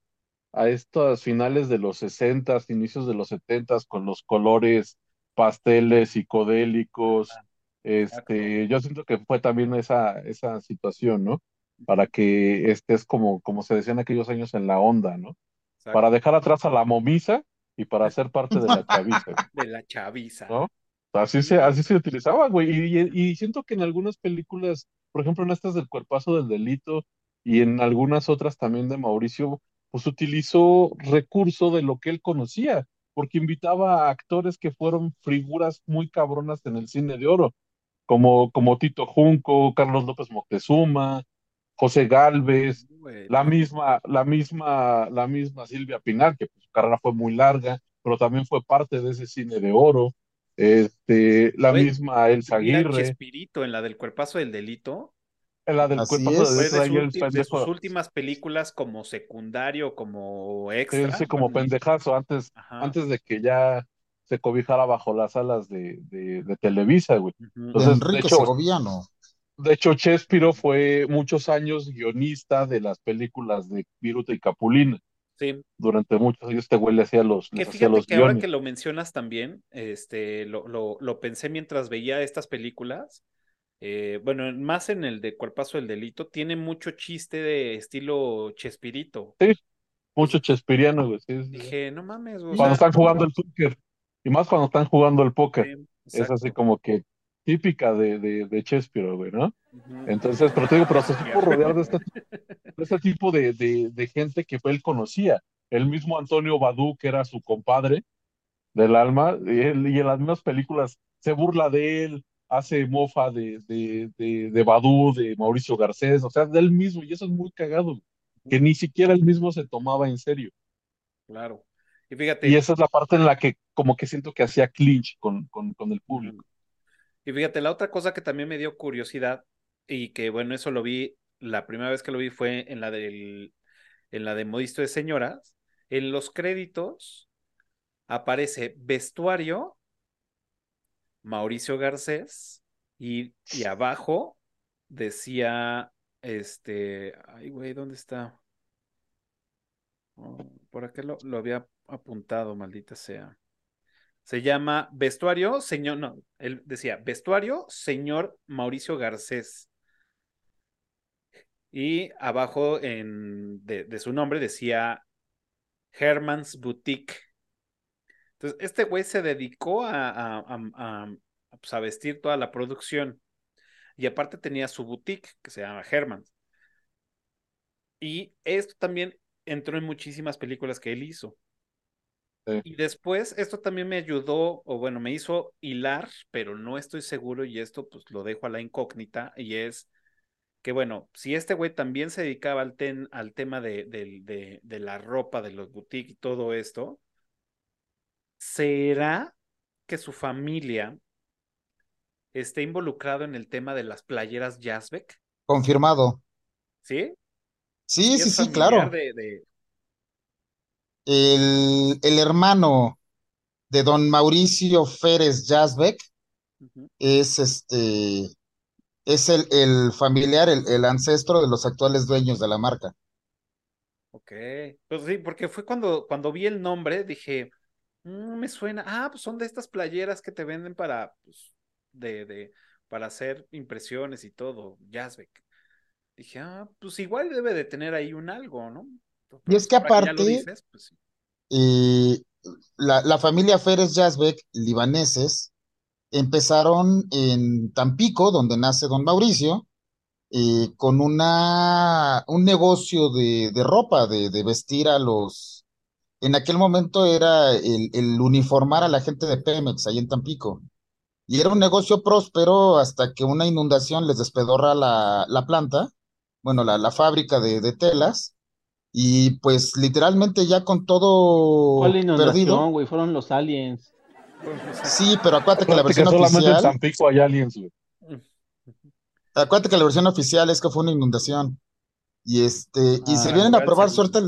a estas finales de los 60, inicios de los 70 con los colores pasteles psicodélicos. Este, yo siento que fue también esa, esa situación, ¿no? Para que estés como, como se decía en aquellos años en la onda, ¿no? Para dejar atrás a la momisa y para ser parte de la chaviza. De la chaviza. ¿No? Así se, así se utilizaba, güey. Y, y, siento que en algunas películas, por ejemplo, en estas del cuerpazo del delito y en algunas otras también de Mauricio, pues utilizó recurso de lo que él conocía, porque invitaba a actores que fueron figuras muy cabronas en el cine de oro, como, como Tito Junco, Carlos López Moctezuma, José Galvez, la misma, la misma, la misma Silvia Pinal, que pues, su carrera fue muy larga, pero también fue parte de ese cine de oro. Este, la misma Elsa Aguirre. Espíritu en la del cuerpazo del delito. En la del cuerpazo del delito. De, sus últimas películas como secundario, como extra. Sí, como pendejazo, antes, antes de que ya se cobijara bajo las alas de, de, Televisa, güey. Entonces, de hecho, Segoviano. De hecho, Chespiro fue muchos años guionista de las películas de Viruta y Capulina. Durante muchos años este güey le hacía los, que fíjate que ahora que lo mencionas también, este, lo, lo, lo pensé mientras veía estas películas. Eh, bueno, más en el de Cuerpazo del Delito, tiene mucho chiste de estilo Chespirito. Sí, mucho chespiriano, güey. Dije, no mames, güey. Cuando están jugando el póker. Y más cuando están jugando el póker. es así como que típica de, de, de Chespiro, güey, ¿no? Entonces, pero te digo, pero se supo rodear de este, de este tipo de, de, gente que él conocía. El mismo Antonio Badú, que era su compadre del alma, y, él, y en las mismas películas se burla de él, hace mofa de, de, de, de Badú, de Mauricio Garcés, o sea, de él mismo, y eso es muy cagado, que ni siquiera él mismo se tomaba en serio. Claro. Y fíjate. Y esa es la parte en la que como que siento que hacía clinch con, con, con el público. Y fíjate, la otra cosa que también me dio curiosidad y que bueno, eso lo vi, la primera vez que lo vi fue en la del, en la de Modisto de Señoras. En los créditos aparece vestuario, Mauricio Garcés, y, y abajo decía, este, ay güey, ¿dónde está? Oh, por acá lo, lo había apuntado, maldita sea. Se llama Vestuario, señor, no, él decía Vestuario, señor Mauricio Garcés. Y abajo en, de, su nombre decía Herman's Boutique. Entonces, este güey se dedicó a, a, pues, a, vestir toda la producción. Y aparte tenía su boutique que se llama Herman's. Y esto también entró en muchísimas películas que él hizo. Y después esto también me ayudó, o bueno, me hizo hilar, pero no estoy seguro y esto pues lo dejo a la incógnita y es que bueno, si este güey también se dedicaba al, al tema de, de, la ropa, de los boutiques y todo esto, ¿será que su familia esté involucrado en el tema de las playeras Jazzbeck? Confirmado. ¿Sí? Sí, sí, sí, claro. De, el, el, hermano de don Mauricio Férez Jazzbeck es este es el, el familiar, el, el, ancestro de los actuales dueños de la marca. Ok, pues sí, porque fue cuando, cuando vi el nombre, dije, mm, me suena, ah, pues son de estas playeras que te venden para, pues, de, de, para hacer impresiones y todo, Jazzbeck. Dije, ah, pues igual debe de tener ahí un algo, ¿no? Y es que aparte, pues la, la, familia Férez Jazzbeck, libaneses, empezaron en Tampico, donde nace don Mauricio, eh, con una, un negocio de, de ropa, de, de, vestir a los... En aquel momento era el, el, uniformar a la gente de Pemex, ahí en Tampico. Y era un negocio próspero hasta que una inundación les despedorra la, la planta, bueno, la, la fábrica de, de telas, y pues literalmente ya con todo perdido. güey, fueron los aliens. Sí, pero acuérdate que la versión oficial. En hay aliens, güey. Acuérdate que la versión oficial es que fue una inundación. Y este, y se ah, vienen a probar suerte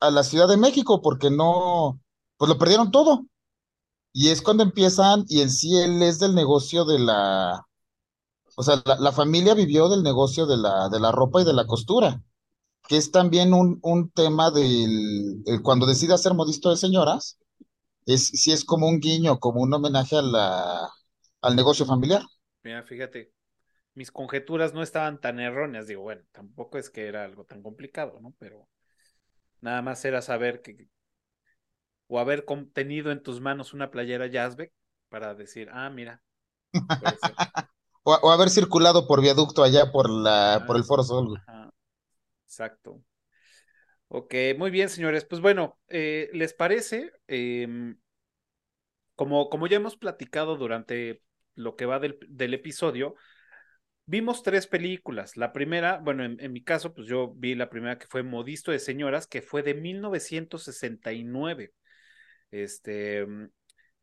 a la Ciudad de México porque no, pues lo perdieron todo. Y es cuando empiezan, y en sí él es del negocio de la, o sea, la, la familia vivió del negocio de la, de la ropa y de la costura. Que es también un, un tema del el cuando decide hacer modisto de señoras, es si es como un guiño, como un homenaje a la, al negocio familiar. Mira, fíjate, mis conjeturas no estaban tan erróneas. Digo, bueno, tampoco es que era algo tan complicado, ¿no? Pero nada más era saber que o haber tenido en tus manos una playera Yazbek para decir, ah, mira. O, o haber circulado por viaducto allá por la, por el Ah, Foro Sol. ajá, exacto. Ok, muy bien, señores. Pues bueno, eh, ¿les parece? Em, como, como ya hemos platicado durante lo que va del, del episodio, vimos tres películas. La primera, bueno, en, en mi caso, pues yo vi la primera que fue Modisto de Señoras, que fue de 1969. Este, mm,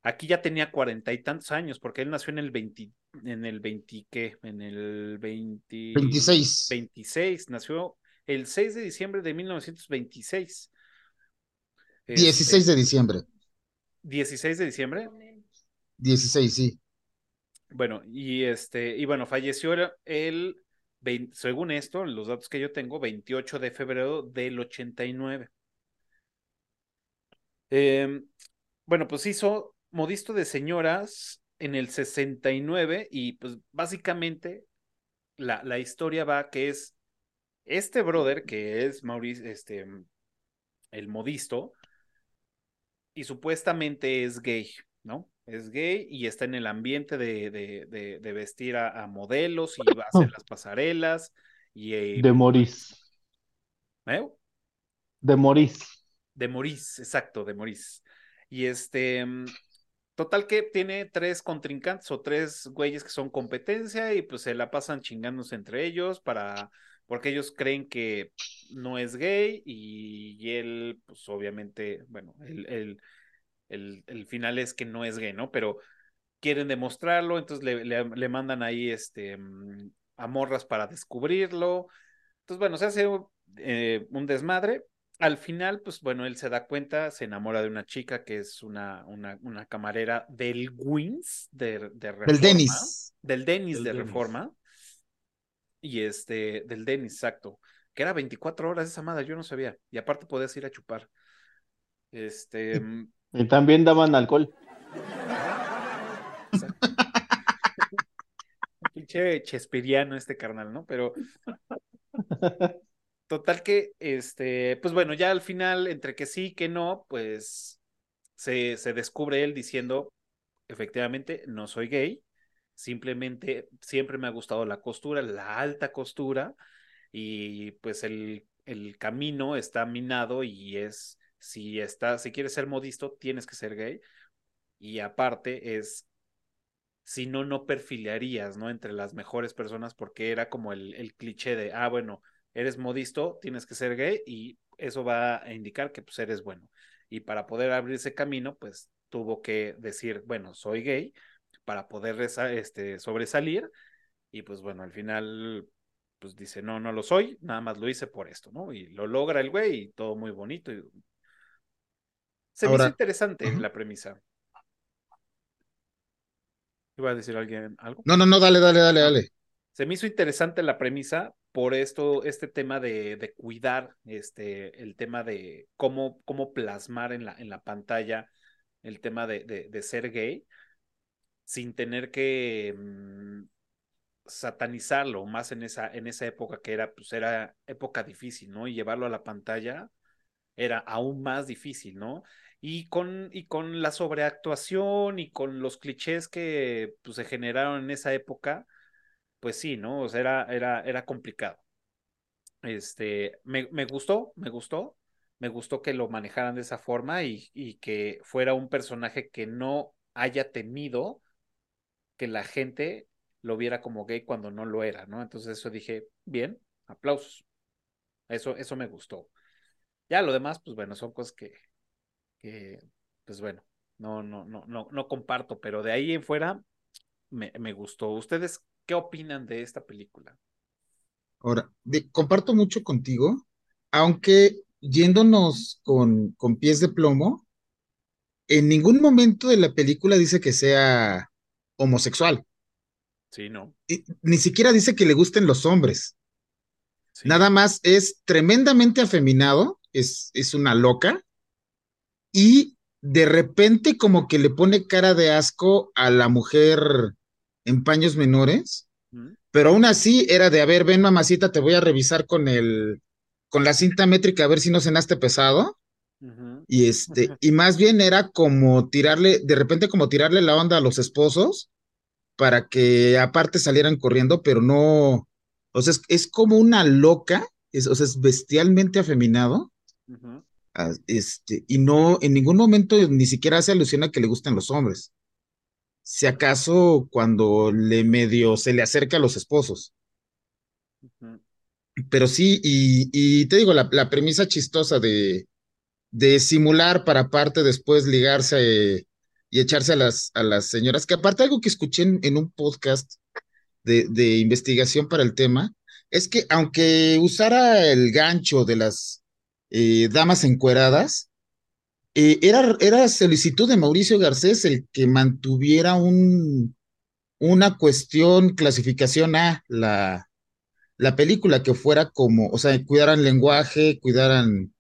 aquí ya tenía cuarenta y tantos años, porque él nació en el 20, en el 20, ¿qué? En el 20, 26. 26, nació el 6 de diciembre de 1926. 16 Este, de diciembre. 16 de diciembre. 16, sí. Bueno, y este, y bueno, falleció el, el según esto, los datos que yo tengo, 28 de febrero del 89. Em, bueno, pues hizo Modisto de Señoras en el 69 y pues básicamente la, la historia va que es este brother que es Mauricio, este, el modisto, y supuestamente es gay, ¿no? Es gay y está en el ambiente de, de, de, de vestir a, a, modelos y va a hacer las pasarelas y... Eh, De Morís. ¿eh? De Morís. De Morís, exacto, de Morís. Y este, total que tiene tres contrincantes o tres güeyes que son competencia y pues se la pasan chingándose entre ellos para, porque ellos creen que no es gay y, y él, pues obviamente, bueno, el, el, el, el, final es que no es gay, ¿no? Pero quieren demostrarlo, entonces le, le, le mandan ahí este, a morras para descubrirlo. Entonces, bueno, se hace eh, un desmadre. Al final, pues bueno, él se da cuenta, se enamora de una chica que es una, una, una camarera del Wins de, de Reforma. Del Denis. Del Denis de Dennis. Reforma. Y este, del Denis, exacto. Que era 24 horas esa madre, yo no sabía. Y aparte podías ir a chupar. Este. Y también daban alcohol. Pinche chespiriano este carnal, ¿no? Pero. Total que, este, pues bueno, ya al final, entre que sí, que no, pues se, se descubre él diciendo, efectivamente, no soy gay, simplemente siempre me ha gustado la costura, la alta costura, y pues el, el camino está minado y es, si, está, si quieres ser modisto, tienes que ser gay, y aparte es, si no, no perfilarías, ¿no? Entre las mejores personas, porque era como el, el cliché de, ah, bueno, eres modisto, tienes que ser gay y eso va a indicar que pues eres bueno. Y para poder abrir ese camino, pues tuvo que decir, bueno, soy gay para poder este, sobresalir y pues bueno, al final pues dice, no, no lo soy, nada más lo hice por esto, ¿no? Y lo logra el güey y todo muy bonito. Y... Se Ahora, me hizo interesante uh -huh. la premisa. ¿Iba a decir alguien algo? No, no, no, dale, dale, dale, dale. Se me hizo interesante la premisa por esto, este tema de, de, cuidar, este, el tema de cómo, cómo plasmar en la, en la pantalla el tema de, de, de ser gay, sin tener que mmm, satanizarlo más en esa, en esa época que era, pues era época difícil, ¿no? Y llevarlo a la pantalla era aún más difícil, ¿no? Y con, y con la sobreactuación y con los clichés que pues, se generaron en esa época, pues sí, ¿no? O sea, era, era, era complicado. Este, me, me, gustó, me gustó, me gustó que lo manejaran de esa forma y, y, que fuera un personaje que no haya temido que la gente lo viera como gay cuando no lo era, ¿no? Entonces eso dije, bien, aplausos. Eso, eso me gustó. Ya lo demás, pues bueno, son cosas que, que pues bueno, no, no, no, no, no comparto, pero de ahí en fuera me, me gustó. ¿Ustedes ¿Qué opinan de esta película? Ahora, comparto mucho contigo, aunque yéndonos con, con, pies de plomo, en ningún momento de la película dice que sea homosexual. Sí, no. Y, ni siquiera dice que le gusten los hombres. Sí. Nada más es tremendamente afeminado, es, es una loca, y de repente como que le pone cara de asco a la mujer en paños menores, pero aún así era de, a ver, ven mamacita, te voy a revisar con el, con la cinta métrica a ver si no cenaste pesado. Y este, y más bien era como tirarle, de repente como tirarle la onda a los esposos para que aparte salieran corriendo, pero no, o sea, es, es como una loca, es, o sea, es bestialmente afeminado, ah, este, y no, en ningún momento ni siquiera hace alusión a que le gustan los hombres. Si acaso cuando le medio se le acerca a los esposos. Pero sí, y, y te digo, la, la premisa chistosa de, de simular para aparte después ligarse y echarse a las, a las señoras, que aparte algo que escuché en, en un podcast de, de investigación para el tema, es que aunque usara el gancho de las eh, damas encueradas, eh, era, era solicitud de Mauricio Garcés el que mantuviera un, una cuestión, clasificación A, la, la película, que fuera como, o sea, cuidaran lenguaje, cuidaran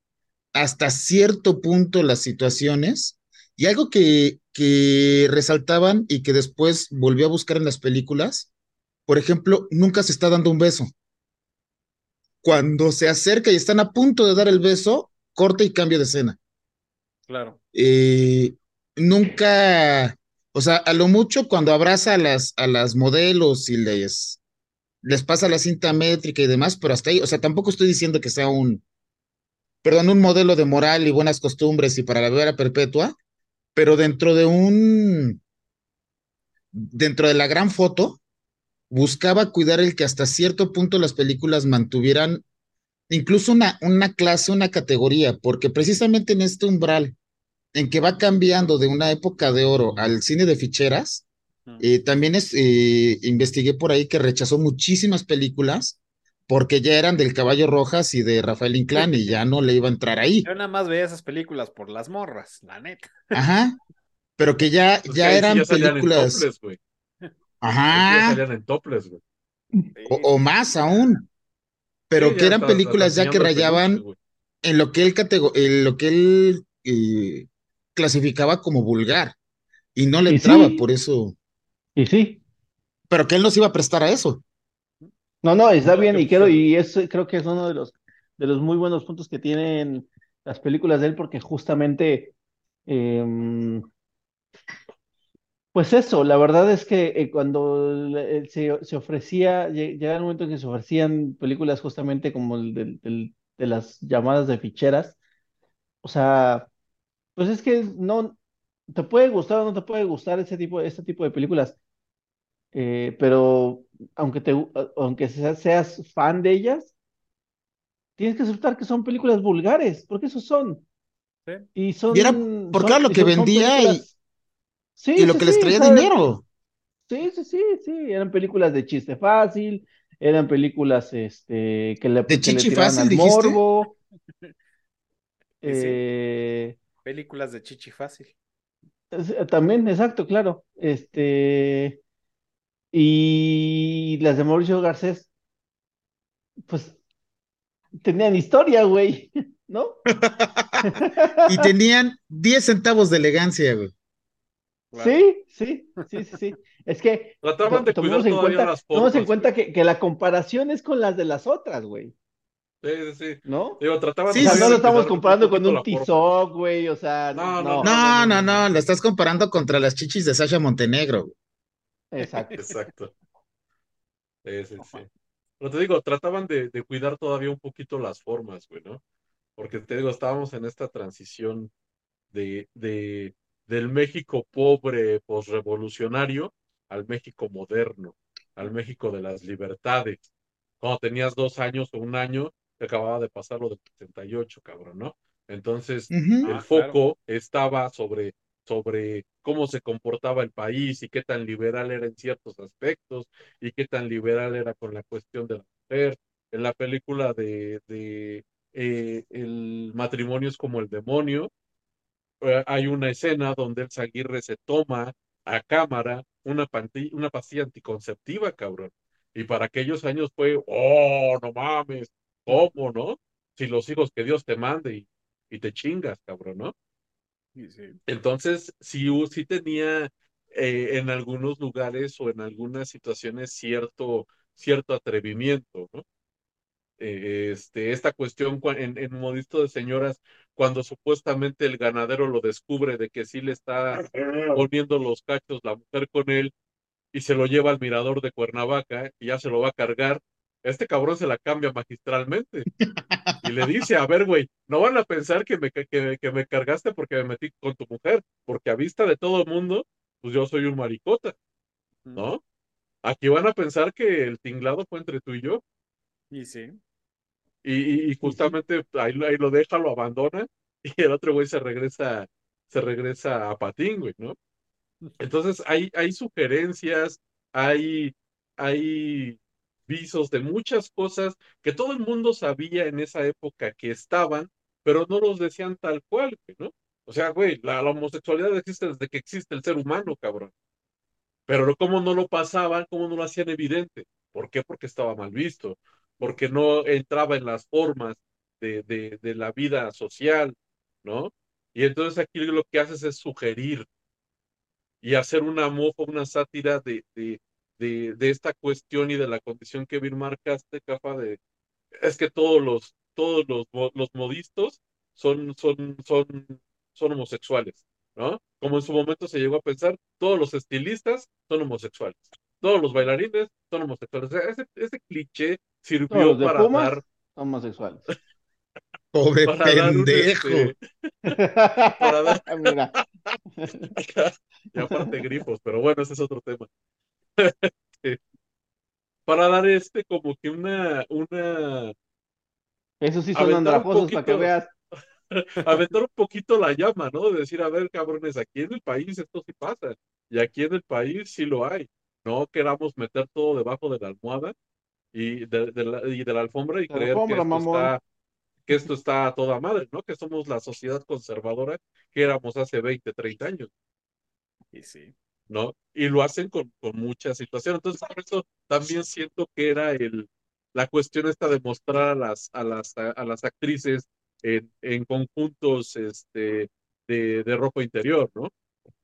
hasta cierto punto las situaciones. Y algo que, que resaltaban y que después volvió a buscar en las películas, por ejemplo, nunca se está dando un beso. Cuando se acerca y están a punto de dar el beso, corta y cambio de escena. Claro. Eh, nunca, o sea, a lo mucho cuando abraza a las, a las modelos y les, les pasa la cinta métrica y demás, pero hasta ahí, o sea, tampoco estoy diciendo que sea un, perdón, un modelo de moral y buenas costumbres y para la vida perpetua, pero dentro de un, dentro de la gran foto, buscaba cuidar el que hasta cierto punto las películas mantuvieran incluso una, una clase, una categoría, porque precisamente en este umbral en que va cambiando de una época de oro al cine de ficheras, eh, también es, eh, investigué por ahí que rechazó muchísimas películas porque ya eran del Caballo Rojas y de Rafael Inclán y ya no le iba a entrar ahí. Yo nada más veía esas películas por las morras, la neta. Ajá. Pero que ya, Es que ya sí eran ya salían en películas. topless, güey. Ya Ajá. salían en topless, güey. O, o más aún. Pero Sí, que ya eran películas ya que rayaban en lo que él, en lo que él eh, clasificaba como vulgar. Y no le Y entraba sí. por eso. Y sí, Pero que él no se iba a prestar a eso. No, no, está No, bien, y quiero, y eso creo que es uno de los, de los muy buenos puntos que tienen las películas de él, porque justamente, em, pues eso, la verdad es que eh, cuando eh, se, se ofrecía, lle- llegaba el momento en que se ofrecían películas justamente como el del- de las llamadas de ficheras, o sea, pues es que no, te puede gustar o no te puede gustar ese tipo, este tipo de películas, eh, pero aunque te, aunque seas, seas fan de ellas, tienes que aceptar que son películas vulgares, porque eso son. Sí. Y son, Y era porque son- lo que son- son vendía y- películas- Sí, Y lo sí, que les traía dinero. Sí, sí, sí, sí, eran películas de chiste fácil, eran películas este, que le, ¿De que le chichi tiraban fácil, al dijiste? morbo. Eh, Películas de chichi fácil. es- también, exacto, claro. Este, y las de Mauricio Garcés, pues tenían historia, güey, ¿no? Y tenían 10 centavos de elegancia, güey. Claro. Sí, sí, sí, sí, sí. Es que Trataban de to- cuidar tomemos en todavía cuenta, las tomemos en cuenta que, que la comparación es con las de las otras, güey, Sí, sí, sí. ¿no? Digo, trataban Sí, O sea, todavía no de lo estamos comparando con un. Tizoc, güey, o sea, No, no. no, No, no, no, lo estás comparando contra las chichis de Sasha Montenegro. güey. Exacto. Exacto. Sí, sí, sí. Pero te digo, trataban de, de cuidar todavía un poquito las formas, güey, ¿no? Porque te digo, estábamos en esta transición de, de, del México pobre, posrevolucionario, al México moderno, al México de las libertades. Cuando tenías dos años o un año, te acababa de pasar lo del 78, cabrón, ¿no? Entonces, el Ah, foco estaba sobre, sobre cómo se comportaba el país y qué tan liberal era en ciertos aspectos y qué tan liberal era con la cuestión de la mujer. En la película de, de eh, El matrimonio es como el demonio, eh, hay una escena donde el Zaguirre se toma a cámara una, panti- una pastilla anticonceptiva, cabrón. Y para aquellos años fue, oh, no mames, ¿cómo, no? Si los hijos que Dios te mande y, y te chingas, cabrón, ¿no? Sí, sí. Entonces, sí, sí tenía eh, en algunos lugares o en algunas situaciones cierto, cierto atrevimiento, ¿no? Eh, este, esta cuestión en, en Modisto de Señoras, cuando supuestamente el ganadero lo descubre de que sí le está poniendo los cachos la mujer con él y se lo lleva al mirador de Cuernavaca y ya se lo va a cargar, este cabrón se la cambia magistralmente y le dice, a ver, güey, no van a pensar que me, que, que me cargaste porque me metí con tu mujer, porque a vista de todo el mundo, pues yo soy un maricota, ¿no? Aquí van a pensar que el tinglado fue entre tú y yo. Y sí. Y, y- justamente ahí, lo- ahí lo deja, lo abandona y el otro güey se regresa, se regresa a patín, güey, ¿no? Entonces hay, hay sugerencias, hay, hay visos de muchas cosas que todo el mundo sabía en esa época que estaban, pero no los decían tal cual, ¿no? O sea, güey, la, homosexualidad existe desde que existe el ser humano, cabrón. Pero cómo no lo pasaban, cómo no lo hacían evidente. ¿Por qué? Porque estaba mal visto, porque no entraba en las formas de, de, la vida social, ¿no? Y entonces aquí lo que haces es sugerir y hacer una mofa, una sátira de, de, de esta cuestión y de la condición que bien marcaste, Cafa, de es que todos los, todos los, los modistos son, son, son, son homosexuales, ¿no? Como en su momento se llegó a pensar, todos los estilistas son homosexuales, todos los bailarines son homosexuales. O sea, ese, ese cliché sirvió para Pumas dar, son homosexuales. Pobre para dar un, pendejo. este, para dar, Mira, y aparte grifos, pero bueno, ese es otro tema. Para dar este como que una, una, esos sí son un andrajosos para que poquito. veas. aventar un poquito la llama, ¿no? De decir, a ver, cabrones, aquí en el país esto sí pasa, y aquí en el país sí lo hay. No queramos meter todo debajo de la almohada y de, de la, y de la alfombra y la creer que esto está, que esto está a toda madre, ¿no? Que somos la sociedad conservadora que éramos hace 20, 30 años, Y sí. ¿No? Y lo hacen con, con mucha situación. Entonces, por eso también siento que era el, la cuestión esta de mostrar a las, a las, a las actrices en, en conjuntos este, de, de ropa interior, ¿no?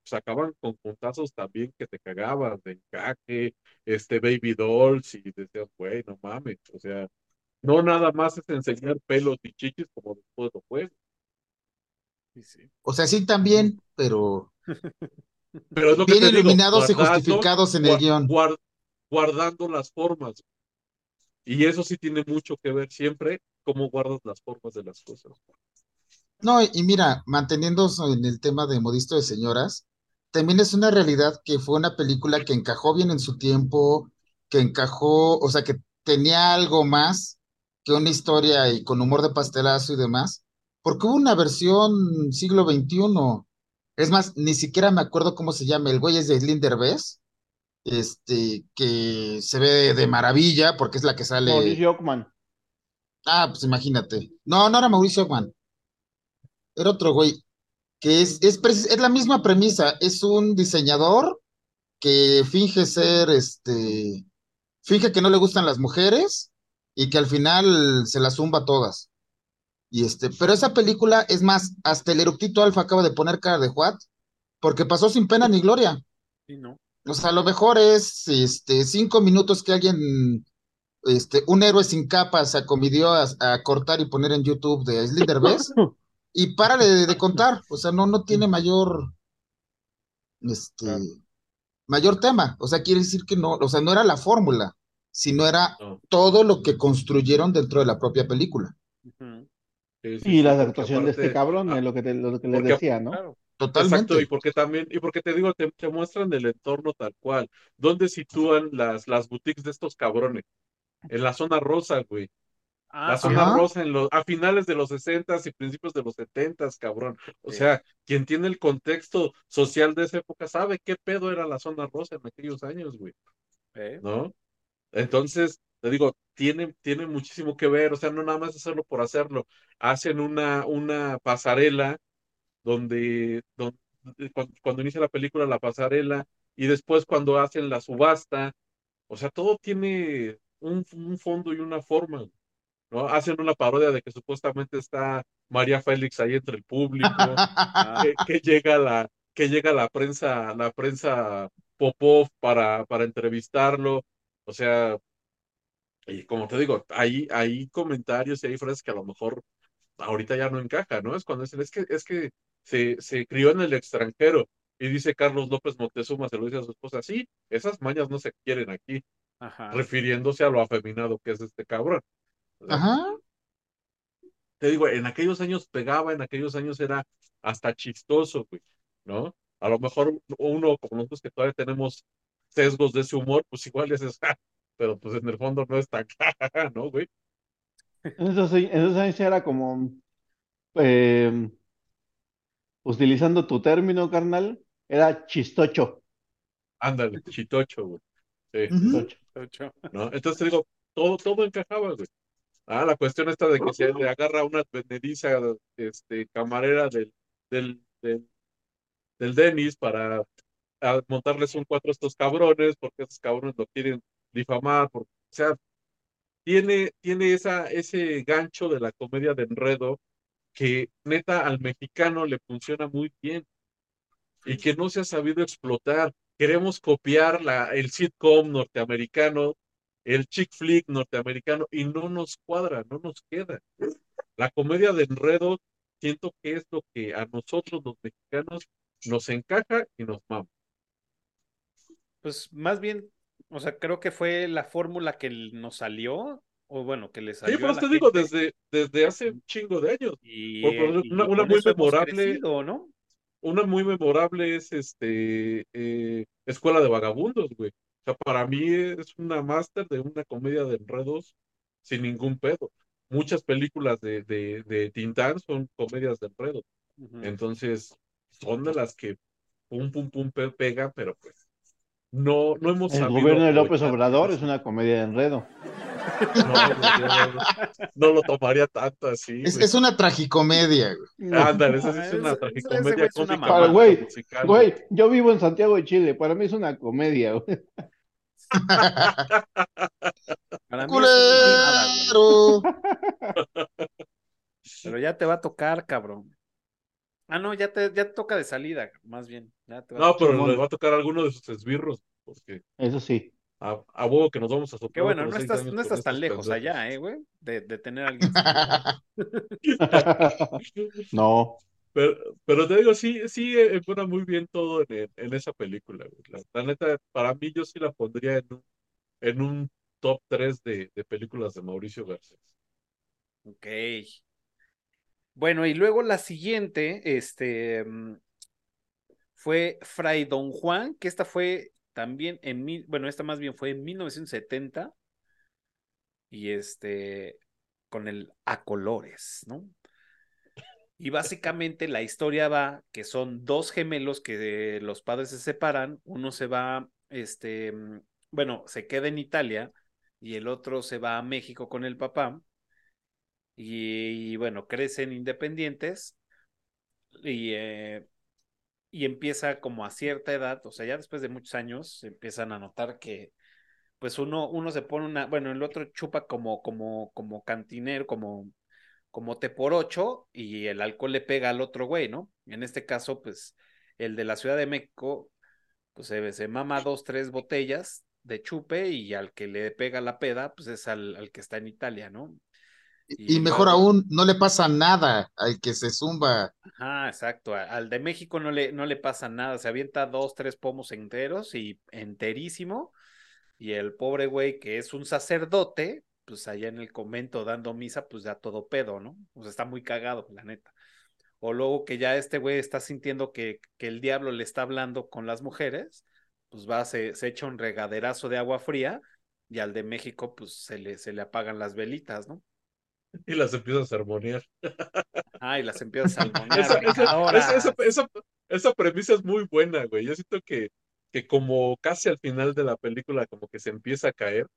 Sacaban conjuntazos también que te cagabas de encaje, este baby dolls y decías, güey, no mames, o sea, no nada más es enseñar pelos y chichis como después lo fue, Y sí. O sea, sí también, pero pero es lo que bien digo, iluminados y justificados en el guion. guar- guardando las formas. Y eso sí tiene mucho que ver siempre cómo guardas las formas de las cosas. No, y mira, manteniéndose en el tema de Modisto de Señoras, también es una realidad que fue una película que encajó bien en su tiempo, que encajó, o sea, que tenía algo más que una historia y con humor de pastelazo y demás, porque hubo una versión siglo XXI. Es más, ni siquiera me acuerdo cómo se llama, el güey es de Aislinn Derbez, este, que se ve de maravilla porque es la que sale. Mauricio Ockman. Ah, pues imagínate. No, no era Mauricio Ockman. Era otro güey, que es, es, es la misma premisa. Es un diseñador que finge ser, este, finge que no le gustan las mujeres y que al final se las zumba todas. Y este, pero esa película, es más, hasta el eructito Alfa acaba de poner cara de what, porque pasó sin pena ni gloria. Sí, no. O sea, lo mejor es, este, cinco minutos que alguien, este, un héroe sin capa se acomidió a, a cortar y poner en YouTube de Derbez y párale de, de contar, o sea, no, no tiene mayor, este, Claro. mayor tema, o sea, quiere decir que no, o sea, no era la fórmula, sino era No. todo lo que construyeron dentro de la propia película, Ujú. Sí, sí, Y sí, la actuación de este cabrón, ah, es lo que, te- lo que les porque- decía, ¿no? Claro. Exacto, totalmente. y porque también, y porque te digo, te, te muestran el entorno tal cual. ¿Dónde sitúan las, las boutiques de estos cabrones? En la zona rosa, güey. La Ah, zona Ajá. rosa en los, a finales de los 60 y principios de los 70 cabrón. O Sí. sea, quien tiene el contexto social de esa época sabe qué pedo era la zona rosa en aquellos años, güey, ¿eh? ¿no? Entonces, te digo, tiene, tiene muchísimo que ver, o sea, no nada más hacerlo por hacerlo. Hacen una, una pasarela donde, donde cuando, cuando inicia la película, la pasarela, y después cuando hacen la subasta, o sea, todo tiene un, un fondo y una forma, ¿no? Hacen una parodia de que supuestamente está María Félix ahí entre el público, que, que llega la, que llega la prensa, la prensa Popov para, para entrevistarlo. O sea, y como te digo, hay, hay comentarios y hay frases que a lo mejor ahorita ya no encaja, ¿no? Es cuando dicen, es que, es que se, se crió en el extranjero. Y dice Carlos López Moctezuma, se lo dice a su esposa, sí, esas mañas no se quieren aquí, ajá. refiriéndose a lo afeminado que es este cabrón. Ajá. te digo, en aquellos años pegaba, en aquellos años era hasta chistoso, güey, ¿no? A lo mejor uno, como nosotros que todavía tenemos sesgos de ese humor, pues igual dices, "Ja", pero pues en el fondo no es tan, ¿no, güey? En esos, en esos años era como, eh, utilizando tu término, carnal, era chistocho. Ándale, chitocho, güey. Sí, Ujú. exacto, ¿no? Entonces te digo, todo, todo encajaba, güey. Ah, la cuestión esta de que se le agarra una advenediza, este, camarera del, del, del, del Denis para a montarles un cuatro a estos cabrones, porque esos cabrones lo quieren difamar, porque, o sea, tiene, tiene esa, ese gancho de la comedia de enredo que neta al mexicano le funciona muy bien y que no se ha sabido explotar. Queremos copiar la, el sitcom norteamericano, el chick flick norteamericano y no nos cuadra, no nos queda. La comedia de enredo siento que es lo que a nosotros los mexicanos nos encaja y nos mama. Pues más bien, o sea, creo que fue la fórmula que nos salió, o bueno, que le Sí, salió eso la te digo, gente, desde, desde hace un chingo de años. y, Por y una, muy memorable, crecido, ¿no? una muy memorable es este eh, Escuela de Vagabundos, güey. O sea, para mí es una máster de una comedia de enredos sin ningún pedo. Muchas películas de, de, de Tintán son comedias de enredos. Entonces, son de las que pum, pum, pum, pe- pegan, pero pues no, no hemos El sabido gobierno de López Obrador es una comedia de enredo. No, lo tomaría tanto así, Es, una tragicomedia, güey. Ándale, esa sí es una tragicomedia cómica. Pero, güey, musical, Güey, yo vivo en Santiago de Chile, para mí es una comedia, güey. Para. Pero ya te va a tocar, cabrón. Ah, no, ya te, ya te toca de salida, más bien. Ya te No, pero le va a tocar alguno de sus esbirros, porque Eso sí. a, a huevo que nos vamos a Que soplar bueno, otros no estás, no estás tan lejos pendejos. allá, eh, güey, de, de tener a alguien. No. Pero, pero te digo, sí, sí, eh, fuera muy bien todo en, en esa película, güey. La, la neta, para mí yo sí la pondría en un, en un top 3 de, de películas de Mauricio Garcés. Ok. Bueno, y luego la siguiente, este, mm, fue Fray Don Juan, que esta fue también en mil, bueno, esta más bien fue en 1970 y este, con el A Colores, ¿no? Y básicamente la historia va que son dos gemelos que los padres se separan, uno se va, este, mm, bueno, se queda en Italia y el otro se va a México con el papá y, bueno, crecen independientes y, eh, y empieza como a cierta edad, o sea, ya después de muchos años, empiezan a notar que pues uno, uno se pone una, bueno, el otro chupa como, como, como cantinero, como, como te por ocho y el alcohol le pega al otro güey, ¿no? En este caso, pues el de la Ciudad de México, pues se, se mama dos, tres botellas de chupe y al que le pega la peda, pues es al, al que está en Italia, ¿no? Y, y mejor aún, no le pasa nada al que se zumba. Ajá, exacto. Al de México no le, no le pasa nada. Se avienta dos, tres pomos enteros y enterísimo. Y el pobre güey, que es un sacerdote, pues allá en el convento dando misa, pues ya todo pedo, ¿no? O sea, está muy cagado, la neta. O luego que ya este güey está sintiendo que, que el diablo le está hablando con las mujeres, pues va, se, se echa un regaderazo de agua fría y al de México, pues se le, se le apagan las velitas, ¿no? Y las empieza a sermonear. Ah, y las empieza a salmonear. Esa, esa, esa, esa, premisa es muy buena, güey. Yo siento que, que como casi al final de la película como que se empieza a caer,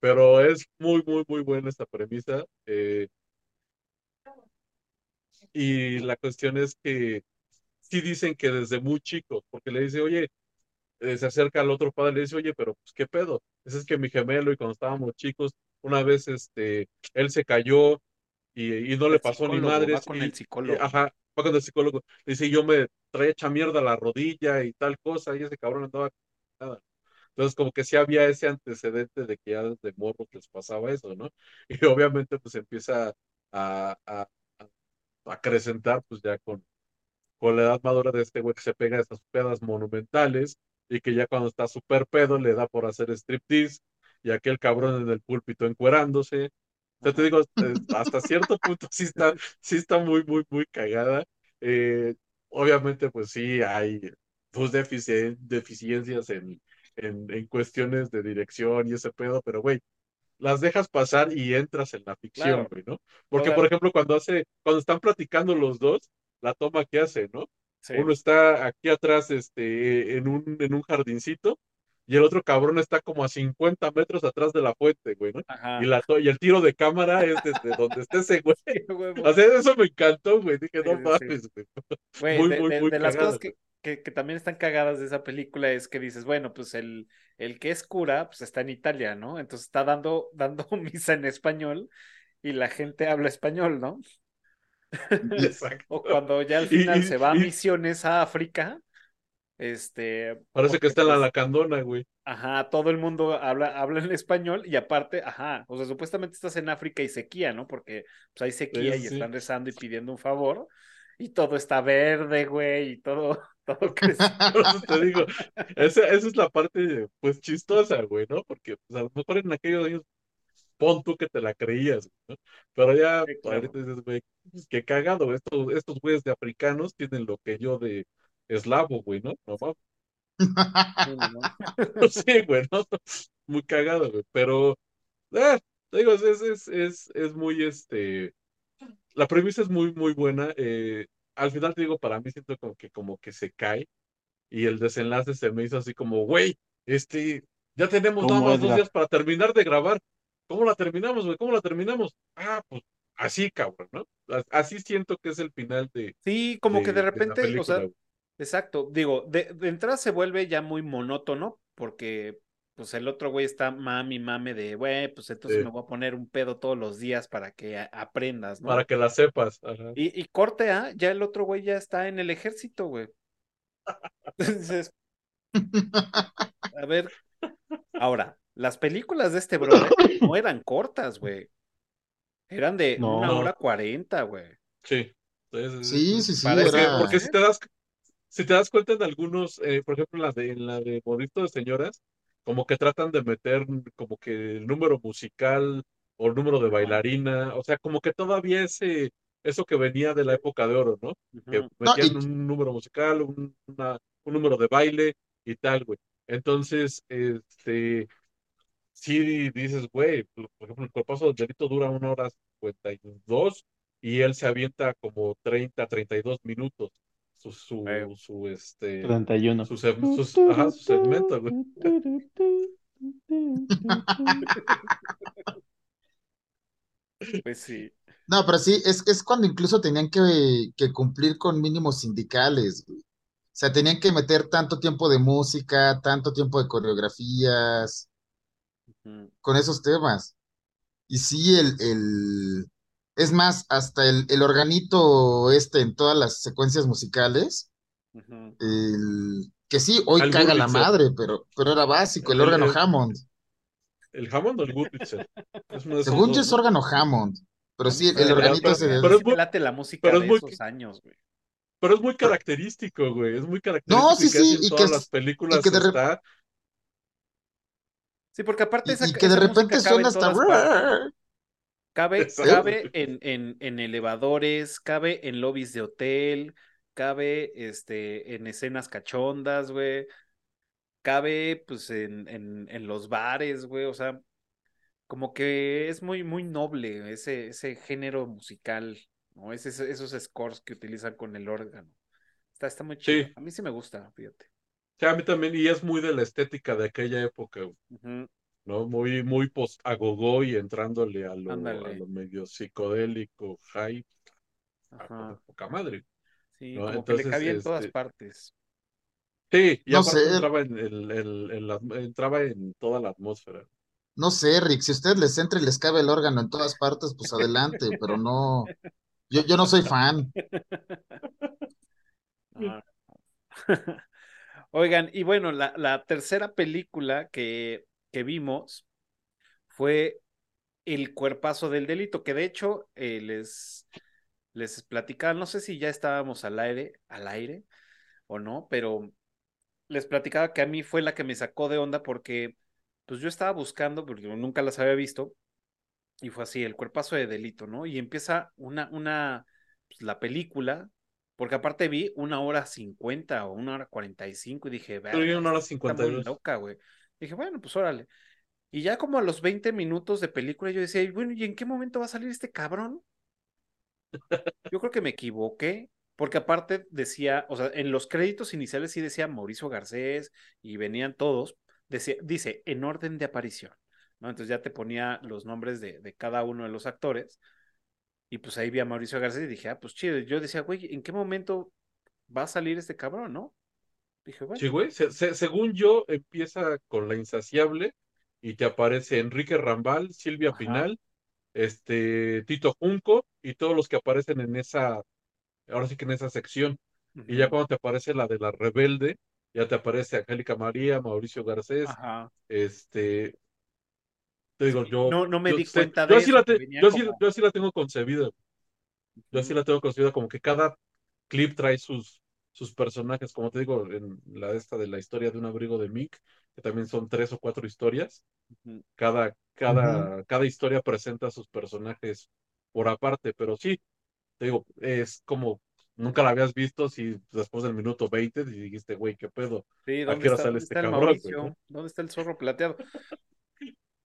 pero es muy, muy, muy buena esta premisa. eh, y la cuestión es que sí dicen que desde muy chicos, porque le dice, oye, eh, se acerca al otro padre y le dice, oye, pero pues qué pedo, ese es que mi gemelo y cuando estábamos chicos, una vez este, él se cayó y, y no le pasó ni madres. va con y- el y, psicólogo. ajá, va con el psicólogo. Dice, yo me traía hecha mierda la rodilla y tal cosa, y ese cabrón andaba nada. Entonces, como que sí había ese antecedente de que ya desde morros les pasaba eso, ¿no? Y obviamente, pues empieza a, a, a acrecentar, pues ya con, con la edad madura de este güey que se pega esas pedas monumentales y que ya cuando está súper pedo le da por hacer striptease y aquel cabrón en el púlpito encuerándose. O sea, te digo, eh, hasta cierto punto sí está, sí está muy, muy, muy cagada. Eh, obviamente, pues sí, hay tus deficien- deficiencias en, en, en cuestiones de dirección y ese pedo, pero güey, las dejas pasar y entras en la ficción, Claro. güey, ¿no? Porque, Toda- por ejemplo, cuando hace, cuando están platicando los dos, la toma que hace, ¿no? Sí. Uno está aquí atrás, este, en un, en un jardincito, y el otro cabrón está como a 50 metros atrás de la fuente, güey, ¿no? Ajá. Y, la y el tiro de cámara es desde donde está ese güey. O sea, eso me encantó, güey. Dije, no mames, güey. Güey, Muy, de, muy, de- muy de las cosas que, que, que también están cagadas de esa película es que dices, bueno, pues el, el que es cura, pues está en Italia, ¿no? Entonces está dando, dando misa en español y la gente habla español, ¿no? Exacto. O cuando ya al final y- se va a misiones a África, este... Parece que está en la pues, lacandona, güey. Ajá, todo el mundo habla, habla en español y aparte, ajá, o sea, supuestamente estás en África y sequía, ¿no? Porque pues hay sequía Sí, y sí. están rezando y pidiendo un favor y todo está verde, güey, y todo, todo eso te digo, esa, esa es la parte, pues, chistosa, güey, ¿no? Porque, pues, a lo mejor en aquellos años, pon tú que te la creías, ¿no? Pero ya, Sí, claro. ahorita dices, güey, pues, qué cagado, estos, estos güeyes de africanos tienen lo que yo de eslavo, güey, ¿no? No mames. Sí, ¿no? Sí, güey, ¿no? Muy cagado, güey. Pero, eh, te digo, es, es, es, es muy, este, la premisa es muy, muy buena. eh, al final, te digo, para mí siento como que, como que se cae y el desenlace se me hizo así como, güey, este, ya tenemos nada más dos días para terminar de grabar. ¿Cómo la terminamos, güey? ¿Cómo la terminamos? Ah, pues así, cabrón, ¿no? Así siento que es el final de, Sí, como que de repente, o película, sea, güey. Exacto, digo, de, de entrada se vuelve ya muy monótono porque pues el otro güey está mami, mame de, güey, pues entonces Sí. me voy a poner un pedo todos los días para que a- aprendas, ¿no? Para que la sepas. Ajá. Y, y corte A, ya el otro güey ya está en el ejército, güey. Entonces, a ver, ahora, las películas de este brother no eran cortas, güey. Eran de No. una hora cuarenta, güey. Sí. Sí, sí, sí. Sí, sí, Porque, si te das, si te das cuenta en algunos, eh, por ejemplo, en la de, en la de Bonito de Señoras, como que tratan de meter como que el número musical o el número de bailarina, o sea, como que todavía ese, eso que venía de la época de oro, ¿no? Que. No, metían y- un número musical, un, una- un número de baile y tal, güey. Entonces, este, sí dices, güey, por por ejemplo, el cuerpazo del delito dura una hora cincuenta y dos y él se avienta como 30, 32 minutos su, su, Eh. su, este, 31. su, sus- ajá, su segmento, güey. Pues sí. No, pero sí, es, es cuando incluso tenían que, que cumplir con mínimos sindicales, güey. O sea, tenían que meter tanto tiempo de música, tanto tiempo de coreografías, con esos temas. Y sí, el, el, es más, hasta el, el organito este en todas las secuencias musicales, el, que sí, hoy Al caga la madre, pero, pero era básico, el El- órgano el- Hammond. ¿El Hammond o el Wurlitzer? Según yo es ¿no? órgano Hammond, pero sí, el organito mí pero es muy- late la música pero es de muy- esos años, güey. Pero es muy característico, güey. Es muy característico No, sí, sí, en y que todas las películas y que de está. Sí, porque aparte Y, esa, y que de repente suena en hasta... Cabe, cabe en, en, en elevadores, cabe en lobbies de hotel, cabe este, en escenas cachondas, güey. Cabe, pues, en, en, en los bares, güey. O sea, como que es muy, muy noble ese, ese género musical, ¿no? Es esos scores que utilizan con el órgano. Está, está muy chido. Sí. A mí sí me gusta, fíjate. Sí, a mí también, y es muy de la estética de aquella época, Ujú. ¿No? Muy, muy post agogó y entrándole a lo, a Ándale. lo medio psicodélico, a Ajá. poca madre. Sí, No, como que le entonces, cabía en todas este, partes. Sí, y No aparte sé. entraba en, el- el- la- entraba en toda la atmósfera. No sé, Rick, si a ustedes les entra y les cabe el órgano en todas partes, pues adelante, pero no, yo, yo no soy fan. Ah. Oigan, y bueno, la, la tercera película que, que vimos fue El cuerpazo del delito, que de hecho eh, les, les platicaba, no sé si ya estábamos al aire, al aire o no, pero les platicaba que a mí fue la que me sacó de onda porque pues yo estaba buscando, porque nunca las había visto, y fue así, el cuerpazo de delito, ¿no? Y empieza una, una, pues, la película, porque aparte vi una hora cincuenta o una hora cuarenta y cinco y dije, yo una hora 52. loca, güey. Dije, bueno, pues órale. Y ya como a los 20 minutos de película yo decía, bueno, ¿y en qué momento va a salir este cabrón? Yo creo que me equivoqué, porque aparte decía, o sea, en los créditos iniciales sí decía Mauricio Garcés y venían todos, decía, dice, en orden de aparición, ¿no? Entonces ya te ponía los nombres de, de cada uno de los actores, y pues ahí vi a Mauricio Garcés y dije, ah, pues chido. Yo decía, güey, ¿en qué momento va a salir este cabrón, no? Dije, bueno, Sí, güey. Se- se- según yo, empieza con La Insaciable y te aparece Enrique Rambal, Silvia Ajá. Pinal, este, Tito Junco y todos los que aparecen en esa, ahora sí que en esa sección. Y ya cuando te aparece la de la Rebelde, ya te aparece Angélica María, Mauricio Garcés, ajá. este, te digo, Sí, yo, no, no me yo di cuenta yo de así eso, la, te- yo así, como... yo así la tengo concebida. Yo así la tengo concebida como que cada clip trae sus, sus personajes, como te digo, en la esta de la historia de un abrigo de Mick, que también son tres o cuatro historias. Cada, cada, cada historia presenta a sus personajes por aparte, pero sí, te digo, es como nunca la habías visto si después del minuto 20 y dijiste, güey, qué pedo, Sí, ¿a ¿dónde qué hora está, sale dónde este está cabrón, no? ¿Dónde está el zorro plateado?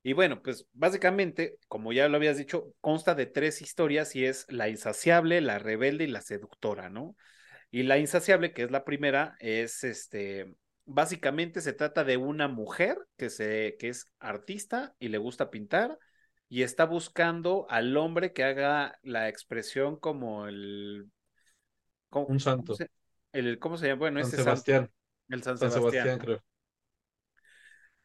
Y bueno, pues básicamente, como ya lo habías dicho, consta de tres historias y es la insaciable, la rebelde y la seductora, ¿no? Y la insaciable, que es la primera, es este, básicamente se trata de una mujer que, se, que es artista y le gusta pintar y está buscando al hombre que haga la expresión como el, ¿cómo, Un cómo santo, se, el, ¿cómo se llama? Bueno, San ese santo, Sebastián, el San San Sebastián, creo.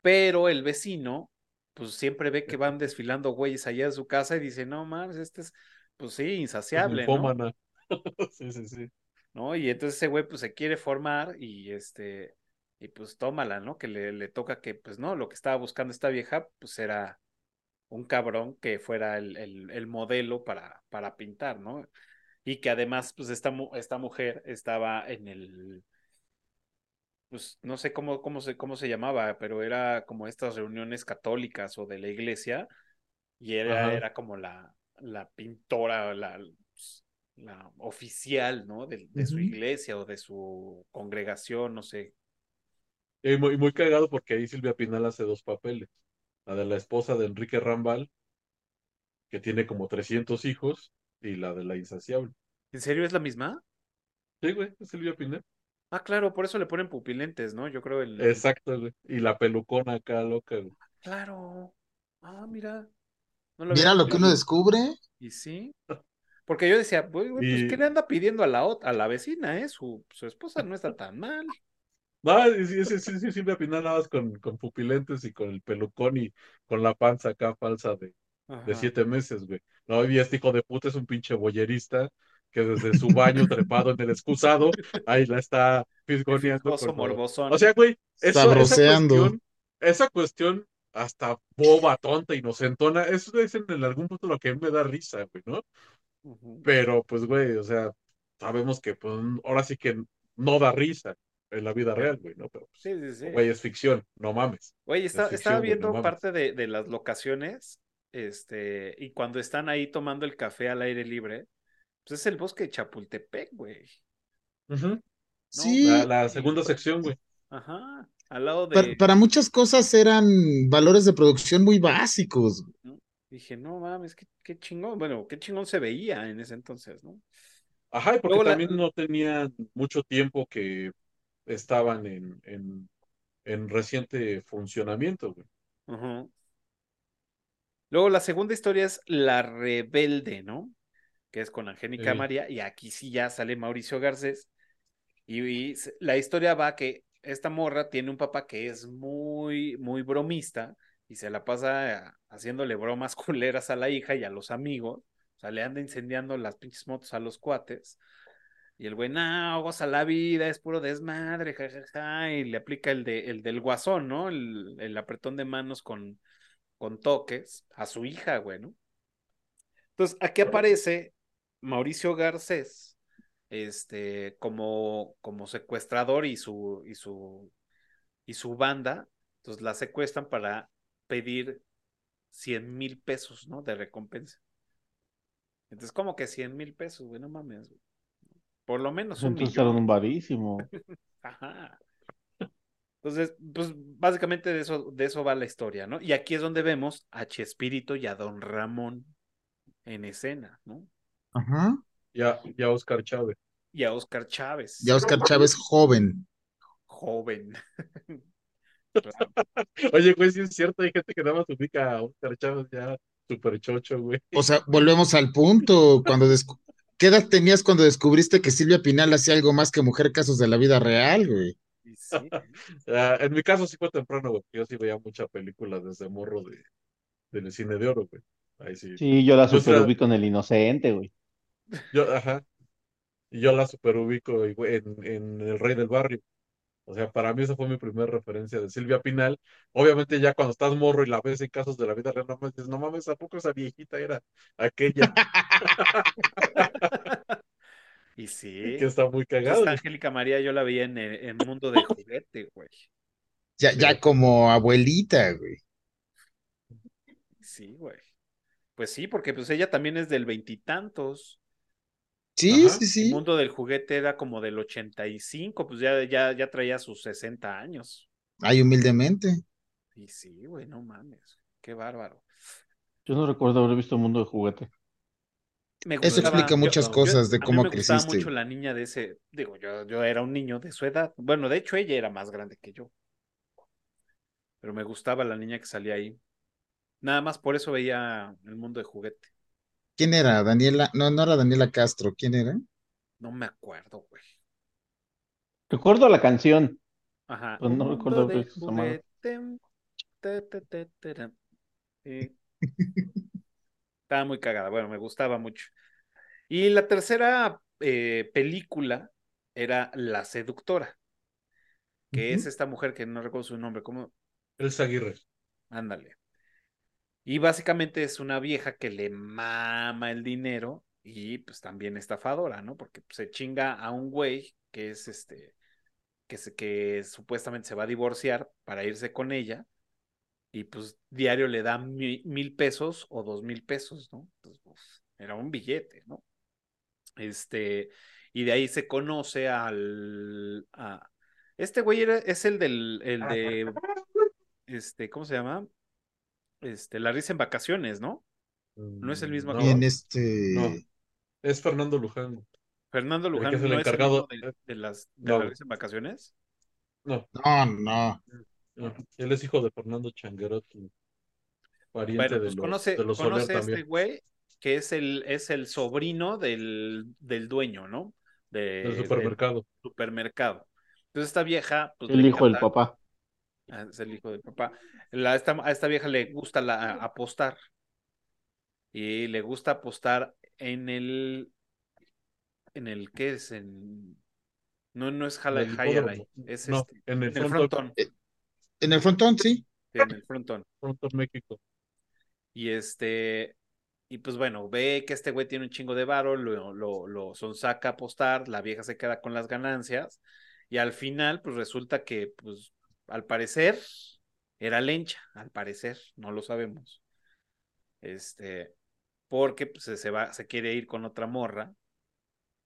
Pero el vecino, pues siempre ve que van desfilando güeyes allá de su casa y dice, no mames, este es, pues sí, insaciable, ¿no? Sí, sí, sí. ¿No? Y entonces ese güey pues se quiere formar y este, y pues tómala, ¿no? Que le, le toca que, pues no, lo que estaba buscando esta vieja, pues era un cabrón que fuera el, el, el modelo para, para pintar, ¿no? Y que además, pues esta, mu- esta mujer estaba en el, pues no sé cómo, cómo se, cómo se llamaba, pero era como estas reuniones católicas o de la iglesia, y era, era como la, la pintora, la, la oficial, ¿no? De, de su iglesia o de su congregación, no sé. Y muy, muy cagado porque ahí Silvia Pinal hace dos papeles. La de la esposa de Enrique Rambal, que tiene como 300 hijos, y la de la insaciable. ¿En serio es la misma? Sí, güey, es Silvia Pinal. Ah, claro, por eso le ponen pupilentes, ¿no? Yo creo el... Exacto, güey. Y la pelucona acá, loca, güey. Claro. Ah, mira. No lo Mira lo que uno descubre. Y sí. Porque yo decía, güey, güey, pues, ¿qué Y le anda pidiendo a la, a la vecina, eh? Su, su esposa no está tan mal. no, y sí, sí, sí, sí, Silvia Pinal nada más con, con pupilentes y con el pelucón y con la panza acá falsa de, de siete meses, güey. No, y este hijo de puta es un pinche boyerista que desde su baño trepado en el excusado, ahí la está fisgoneando. O sea, güey, eso, esa cuestión, esa cuestión hasta boba, tonta, inocentona, eso es en, en algún punto lo que a mí me da risa, güey, ¿no? Pero, pues, güey, o sea, sabemos que, pues, ahora sí que no da risa en la vida real, güey, ¿no? Pero, pues, Sí, sí, sí. güey, es ficción, no mames. Está, Es estaba güey, no viendo parte de, de las locaciones, este, y cuando están ahí tomando el café al aire libre, pues es el bosque de Chapultepec, güey. No, Sí, La, la segunda sección, güey. Ajá, al lado para, de... para muchas cosas eran valores de producción muy básicos. ¿no? Dije, no mames, qué, qué chingón, bueno, qué chingón se veía en ese entonces, ¿no? Ajá, y porque Luego la- también no tenían mucho tiempo que estaban en, en, en reciente funcionamiento, güey. Luego la segunda historia es La Rebelde, ¿no? Que es con Angélica Sí. María, y aquí sí ya sale Mauricio Garcés. Y, y la historia va que esta morra tiene un papá que es muy, muy bromista y se la pasa haciéndole bromas culeras a la hija y a los amigos. O sea, le anda incendiando las pinches motos a los cuates. Y el güey, no, goza la vida, es puro desmadre, jajaja, y le aplica el, de, el del guasón, ¿no? El, el apretón de manos con, con toques a su hija, güey, ¿no? Entonces, aquí aparece Mauricio Garcés, este, como, como secuestrador y su, y su, y su banda, entonces la secuestran para pedir 100 mil pesos, ¿no? De recompensa. Entonces, como que 100 mil pesos, güey, no mames. Güey. Por lo menos un Entonces millón. un varísimo. Ajá. Entonces, pues básicamente de eso, de eso va la historia, ¿no? Y aquí es donde vemos a Chespirito y a Don Ramón en escena, ¿no? Ajá. Ya, ya Oscar Chávez. Y a Oscar Chávez, Ya Oscar Chávez joven. joven. Oye, güey, sí es cierto, hay gente que nada más ubica a Oscar Chávez ya súper chocho, güey. O sea, volvemos al punto. Cuando ¿Qué edad tenías cuando descubriste que Silvia Pinal hacía algo más que mujer casos de la vida real, güey? Sí, Ah, en mi caso sí fue temprano, güey. Yo sí veía mucha película desde morro de, del cine de oro, güey. Ahí sí. Sí, yo la super ubico en el inocente, güey. Yo, ajá. Y yo la super ubico en, en El Rey del Barrio. O sea, para mí esa fue mi primera referencia de Silvia Pinal. Obviamente ya cuando estás morro y la ves en casos de la vida real, no mames, dices, no mames, ¿a poco esa viejita era aquella y sí. que está muy Pues cagada? esta Angélica María yo la vi en, en Mundo de Juguete, güey. Ya, ya como abuelita, güey. Sí, güey. Pues sí, porque pues ella también es del veintitantos. Sí, Ajá. sí, El sí. mundo del juguete era como del 85, pues ya, ya, ya traía sus 60 años. Ay, humildemente. Y sí, güey, no mames. Qué bárbaro. Yo no recuerdo haber visto Mundo de Juguete. Me Eso explica muchas yo- cosas de a mí cómo me gustaba creciste. mucho la niña de ese, digo, yo, yo era un niño de su edad. Bueno, de hecho ella era más grande que yo. Pero me gustaba la niña que salía ahí. Nada más por eso veía el mundo de juguete. ¿Quién era? Daniela, no, no era Daniela Castro, ¿quién era? No me acuerdo, güey. Recuerdo la canción. Ajá. Pues no recuerdo de. Sí. Estaba muy cagada. Bueno, me gustaba mucho. Y la tercera eh, película era La Seductora, que es esta mujer que no recuerdo su nombre, ¿cómo? Elsa Aguirre. Ándale. Y básicamente es una vieja que le mama el dinero y pues también estafadora, ¿no? Porque pues, se chinga a un güey que es este, que, se, que supuestamente se va a divorciar para irse con ella y pues diario le da mi- mil pesos o dos mil pesos, ¿no? Entonces, pues, era un billete, ¿no? Este, y de ahí se conoce al, a, este güey era, es el del, el de, este, ¿cómo se llama? Este, La risa en vacaciones, ¿no? No es el mismo No, Y en este. no. Es Fernando Luján. Fernando El Luján que es el no encargado. es el mismo de, de las de No. La risa en vacaciones. No, No, no. no. Él es hijo de Fernando Changuerotti. Pariente Bueno, de pues los, conoce, de los Soler conoce a este güey que es el, es el sobrino del, del dueño, ¿no? De, Del supermercado. del supermercado. Entonces esta vieja, pues El hijo del papá. Ah, es el hijo del papá. La- esta- a esta vieja le gusta la, apostar. Y le gusta apostar en el. ¿En el qué es? En, no, no es hipódromo. Alai, es No, este, en el en el frontón. frontón. En el frontón, sí. sí, en el frontón. Frontón México. Y este. Y pues bueno, ve que este güey tiene un chingo de varo, lo, lo, lo sonsaca a apostar, la vieja se queda con las ganancias. Y al final, pues resulta que, pues, al parecer, era lencha, al parecer, no lo sabemos. Este, porque pues, se, va, se quiere ir con otra morra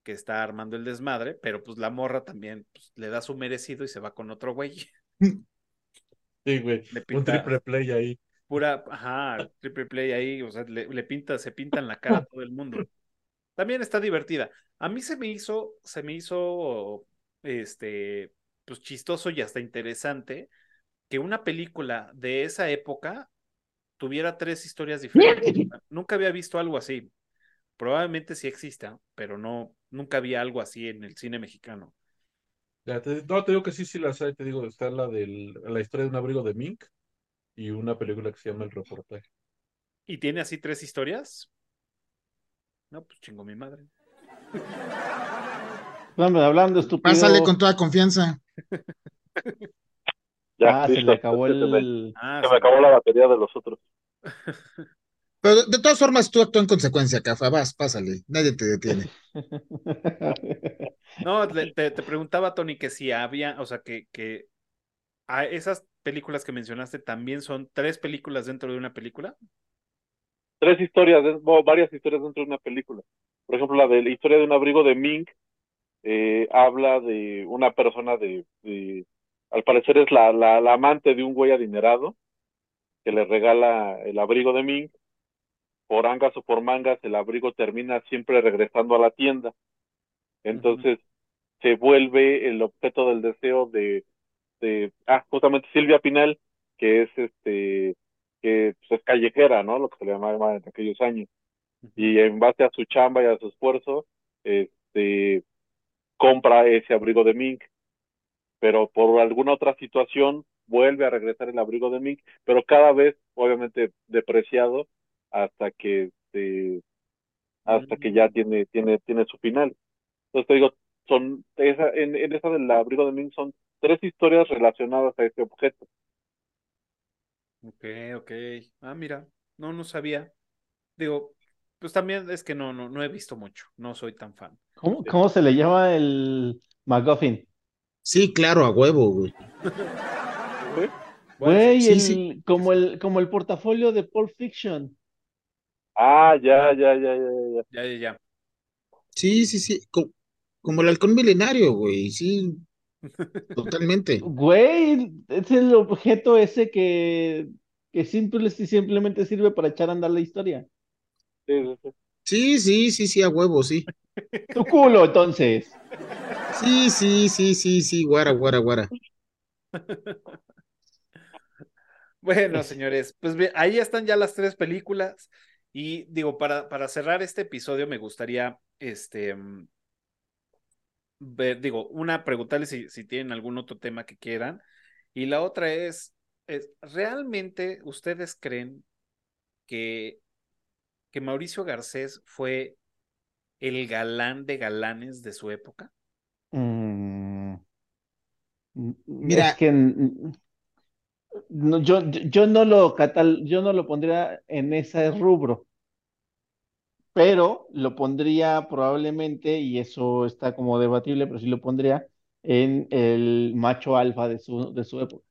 que está armando el desmadre, pero pues la morra también pues, le da su merecido y se va con otro güey. Sí, güey. Un triple play ahí. pura, ajá, triple play ahí, o sea, le, le pinta, se pinta en la cara a todo el mundo. También está divertida. A mí se me hizo, se me hizo, este, pues chistoso y hasta interesante que una película de esa época tuviera tres historias diferentes. Nunca había visto algo así. Probablemente sí exista, pero no, nunca había algo así en el cine mexicano. Ya te- no, te digo que sí, sí las hay. Te digo, está la del, la historia de un abrigo de Mink y una película que se llama El Reportaje. ¿Y tiene así tres historias? No, pues chingo mi madre. Hablando estúpido. Pásale con toda confianza. Ya, Ah, se listo. le acabó Se me-. Ah, se sí. me acabó la batería de los otros. Pero de todas formas, tú actúa en consecuencia, Cafa. Vas, pásale. Nadie te detiene. No, te, te preguntaba, Tony, que si había, o sea, que, que a esas películas que mencionaste también son tres películas dentro de una película. Tres historias, de- bueno, varias historias dentro de una película. Por ejemplo, la de la historia de un abrigo de Mink eh, habla de una persona de, de- al parecer es la, la, la amante de un güey adinerado que le regala el abrigo de Mink. Por angas o por mangas, el abrigo termina siempre regresando a la tienda. Entonces se vuelve el objeto del deseo de, de ah, justamente Silvia Pinal, que es este, que pues, es callejera, ¿no? Lo que se le llamaba en aquellos años. Y en base a su chamba y a su esfuerzo, este, compra ese abrigo de Mink. Pero por alguna otra situación vuelve a regresar el abrigo de Mink, pero cada vez, obviamente, depreciado hasta que este, hasta que ya tiene, tiene, tiene su final. Entonces te digo, son esa, en, en esa del abrigo de Mink son tres historias relacionadas a ese objeto. Ok, ok. Ah, mira, no, no sabía. Digo, pues también es que no, no, no he visto mucho, no soy tan fan. ¿Cómo, cómo se le llama el MacGuffin? Sí, claro, a huevo, güey. ¿Sí? Güey, sí, el, sí. Como el, como el portafolio de Pulp Fiction. Ah, ya, ya, ya, ya, ya. Ya, ya, ya. Sí, sí, sí. Co- como el halcón milenario, güey. Sí, totalmente. Güey, es el objeto ese que, que simple, simplemente sirve para echar a andar la historia. Sí, sí, sí. Sí, sí, sí, sí, a huevo, sí. Tu culo, entonces. Sí, sí, sí, sí, sí, guara, guara, guara. Bueno, señores, pues bien, ahí están ya las tres películas. Y digo, para, para cerrar este episodio, me gustaría este mm, ver, digo, una, preguntarles si, si tienen algún otro tema que quieran. Y la otra es, es, ¿realmente ustedes creen que, que Mauricio Garcés fue el galán de galanes de su época? Mm, Mira. es que mm, no, yo, yo no lo catal, yo no lo pondría en ese rubro, pero lo pondría probablemente, y eso está como debatible, pero sí lo pondría en el macho alfa de su, de su época.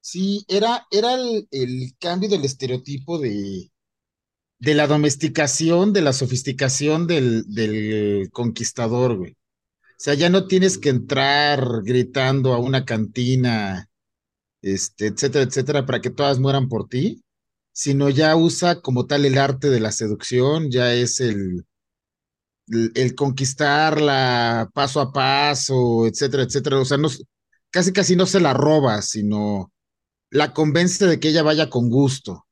Sí, era, era el, el cambio del estereotipo de, de la domesticación, de la sofisticación del, del conquistador, güey. O sea, ya no tienes que entrar gritando a una cantina, este, etcétera, etcétera, para que todas mueran por ti, sino ya usa como tal el arte de la seducción, ya es el, el, conquistarla paso a paso, etcétera, etcétera. O sea, no, casi casi no se la roba, sino la convence de que ella vaya con gusto.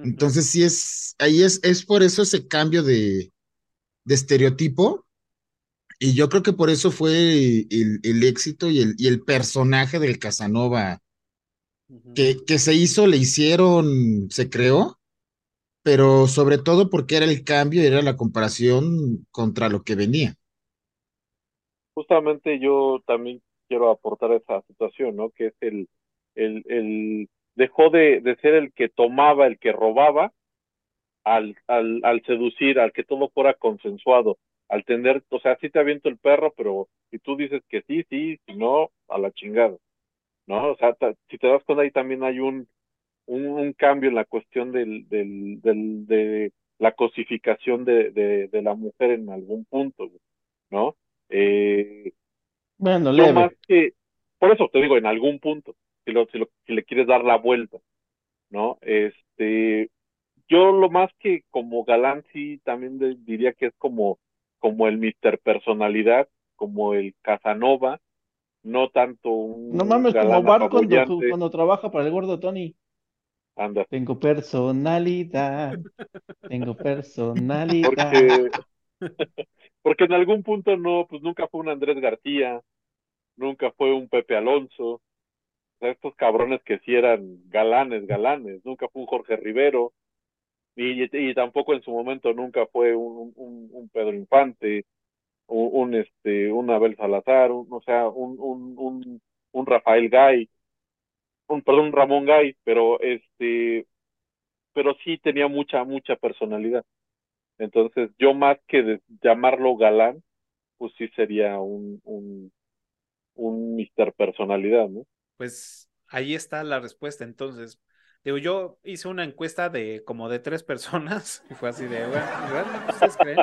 Entonces, sí es, ahí es, es por eso ese cambio de, de estereotipo. Y yo creo que por eso fue el, el éxito y el, y el personaje del Casanova que, que se hizo, le hicieron, se creó, pero sobre todo porque era el cambio y era la comparación contra lo que venía. Justamente yo también quiero aportar esa situación, ¿no? Que es el, el, el dejó de, de ser el que tomaba, el que robaba, al, al, al seducir, al que todo fuera consensuado, al tener, o sea, sí te aviento el perro, pero si tú dices que sí, sí, si no, a la chingada, ¿no? O sea, ta- si te das cuenta ahí también hay un, un, un cambio en la cuestión del, del, del, de la cosificación de, de, de la mujer en algún punto, ¿no? Eh, Bueno, leve. más que, por eso te digo, en algún punto, si, lo, si, lo, si le quieres dar la vuelta, ¿no? Este, yo lo más que como galán sí también de- diría que es como, como el Mister Personalidad, como el Casanova, no tanto un No mames, como Bart cuando trabaja para el gordo Tony. anda, Tengo personalidad, tengo personalidad. porque, porque en algún punto no, pues nunca fue un Andrés García, nunca fue un Pepe Alonso. Estos cabrones que sí eran galanes, galanes. Nunca fue un Jorge Rivero. Y, y tampoco en su momento nunca fue un, un, un Pedro Infante, un, un, este, un Abel Salazar, o sea, un, un, Rafael Gay, un, perdón, Ramón Gay, pero este, pero sí tenía mucha, mucha personalidad. Entonces, yo más que de llamarlo galán, pues sí sería un, un, un mister personalidad, ¿no? Pues ahí está la respuesta. Entonces, digo, yo hice una encuesta de como de tres personas y fue así de, bueno, ¿realmente ustedes creen?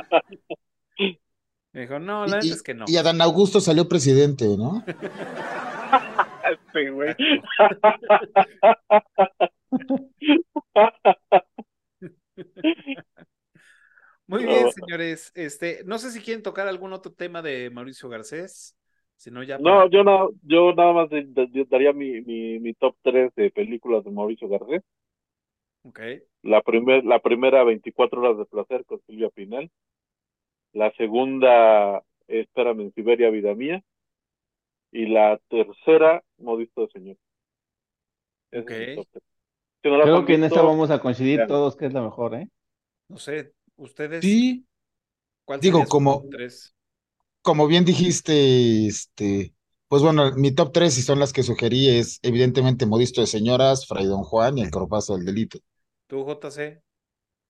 Me dijo, no, la neta es que no. y Adán Augusto salió presidente, ¿no? Este güey. Muy bien, señores. Este, no sé si quieren tocar algún otro tema de Mauricio Garcés. Si no, ya No, para- yo, no, yo nada más daría mi, mi, mi top 3 de películas de Mauricio Garcés. Ok. La, primer, la primera, 24 horas de placer con Silvia Pinal. La segunda, Espérame en Siberia, vida mía. Y la tercera, Modisto de Señor. Ese Ok. es mi top tres. Si no Creo que en esta vamos a coincidir vean. todos que es la mejor, ¿eh? No sé, ustedes, Sí, ¿cuál digo, como- tres? Como bien dijiste, este, pues bueno, mi top 3 y son las que sugerí es evidentemente Modisto de Señoras, Fray Don Juan y El Corpazo del Delito. Tú, JC.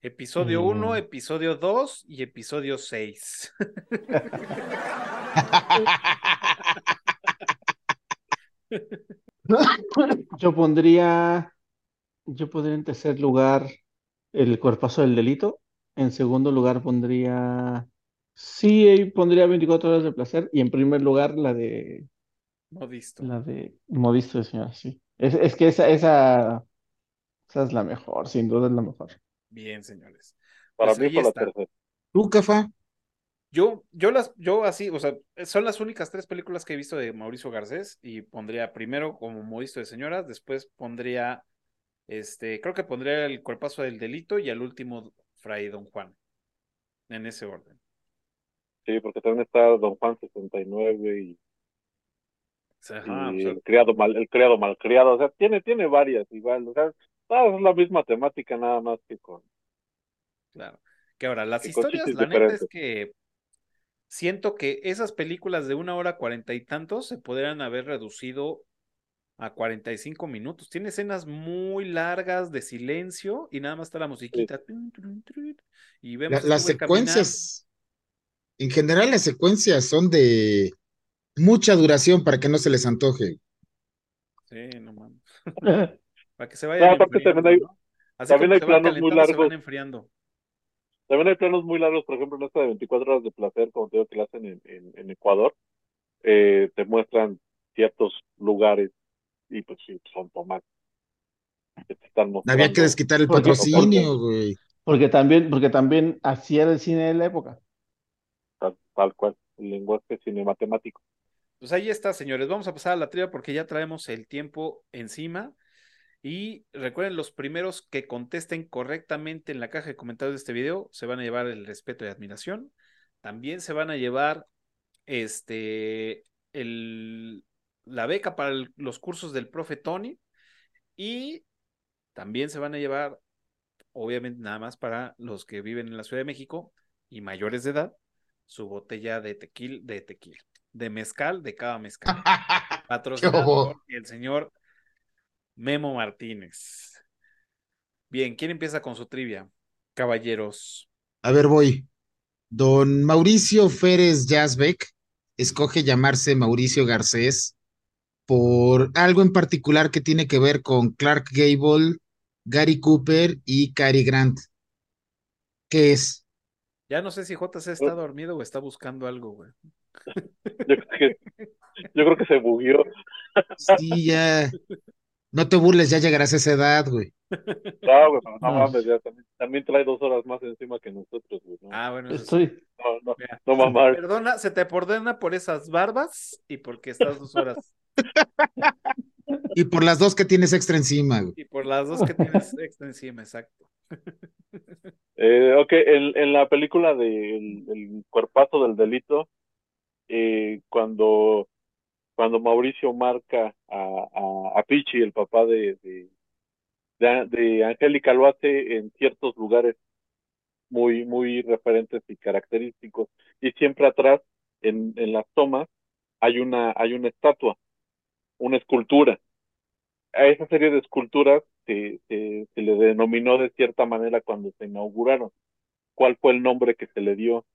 Episodio 1, Mm. episodio 2 y episodio 6. Yo pondría, yo pondría en tercer lugar el cuerpazo del delito. En segundo lugar pondría, sí, ahí pondría 24 horas de placer. Y en primer lugar la de, Modisto. la de Modisto de Señora, sí. Es, es que esa, esa, esa es la mejor, sin duda es la mejor. Bien, señores. Para Pues mí ahí fue la está. tercera. ¿Tú, Cafa? Yo, yo las, yo así, o sea, son las únicas tres películas que he visto de Mauricio Garcés y pondría primero como Modisto de Señoras, después pondría, este, creo que pondría el Cuerpazo del Delito y al último Fray Don Juan, en ese orden. Sí, porque también está Don Juan 69 y, Ajá, y o sea, el criado mal, el criado malcriado. O sea, tiene, tiene varias igual. O sea, todas es la misma temática, nada más que con. claro. Que ahora, las historias, la neta es que siento que esas películas de una hora cuarenta y tantos se podrían haber reducido a 45 minutos. Tiene escenas muy largas de silencio y nada más está la musiquita. Y La- vemos a este las secuencias, en general las secuencias son de mucha duración para que no se les antoje. Sí, no mames. Para que se vayan No, también hay- también hay planos muy calentando, se van largos. enfriando. También hay planos muy largos, por ejemplo, en esta de 24 horas de placer, como te digo que la hacen en, en, en Ecuador, eh, te muestran ciertos lugares y pues sí, son tomates. Que te están mostrando. Había que desquitar el Porque- patrocinio, güey. Porque también, porque también así era el cine de la época. Tal, cual, el lenguaje cinematemático. Pues ahí está, señores. Vamos a pasar a la trivia porque ya traemos el tiempo encima. Y recuerden, los primeros que contesten correctamente en la caja de comentarios de este video se van a llevar el respeto y admiración. También se van a llevar este el, la beca para los cursos del profe Tony. Y también se van a llevar, obviamente, nada más para los que viven en la Ciudad de México y mayores de edad, su botella de tequila, de tequila, de mezcal, de cada mezcal patrocinado obo. por el señor Memo Martínez. Bien, ¿quién empieza con su trivia? Caballeros. A ver, voy. Don Mauricio Férez Yazbek escoge llamarse Mauricio Garcés por algo en particular que tiene que ver con Clark Gable, Gary Cooper y Cary Grant. ¿Qué es? Ya no sé si JC está dormido o está buscando algo, güey. Yo creo que, yo creo que se bugueó. Sí, ya. No te burles, ya llegarás a esa edad, güey. No, güey, pero no No. mames, ya también, también trae dos horas más encima que nosotros, güey. No, Ah, bueno, eso sí. Estoy, no, no, Mira, no mamar. Perdona, se te perdona por esas barbas y porque estás dos horas. Y por las dos que tienes extra encima, güey. Y por las dos que tienes extra encima, exacto. Eh, ok, en, en la película de el, cuerpazo del delito, eh, cuando cuando Mauricio marca a, a, a Pichi, el papá de, de, de, de Angélica, lo hace en ciertos lugares muy, muy referentes y característicos. Y siempre atrás, en, en las tomas, hay una, hay una estatua, una escultura. A esa serie de esculturas se, se, se le denominó de cierta manera cuando se inauguraron. ¿Cuál fue el nombre que se le dio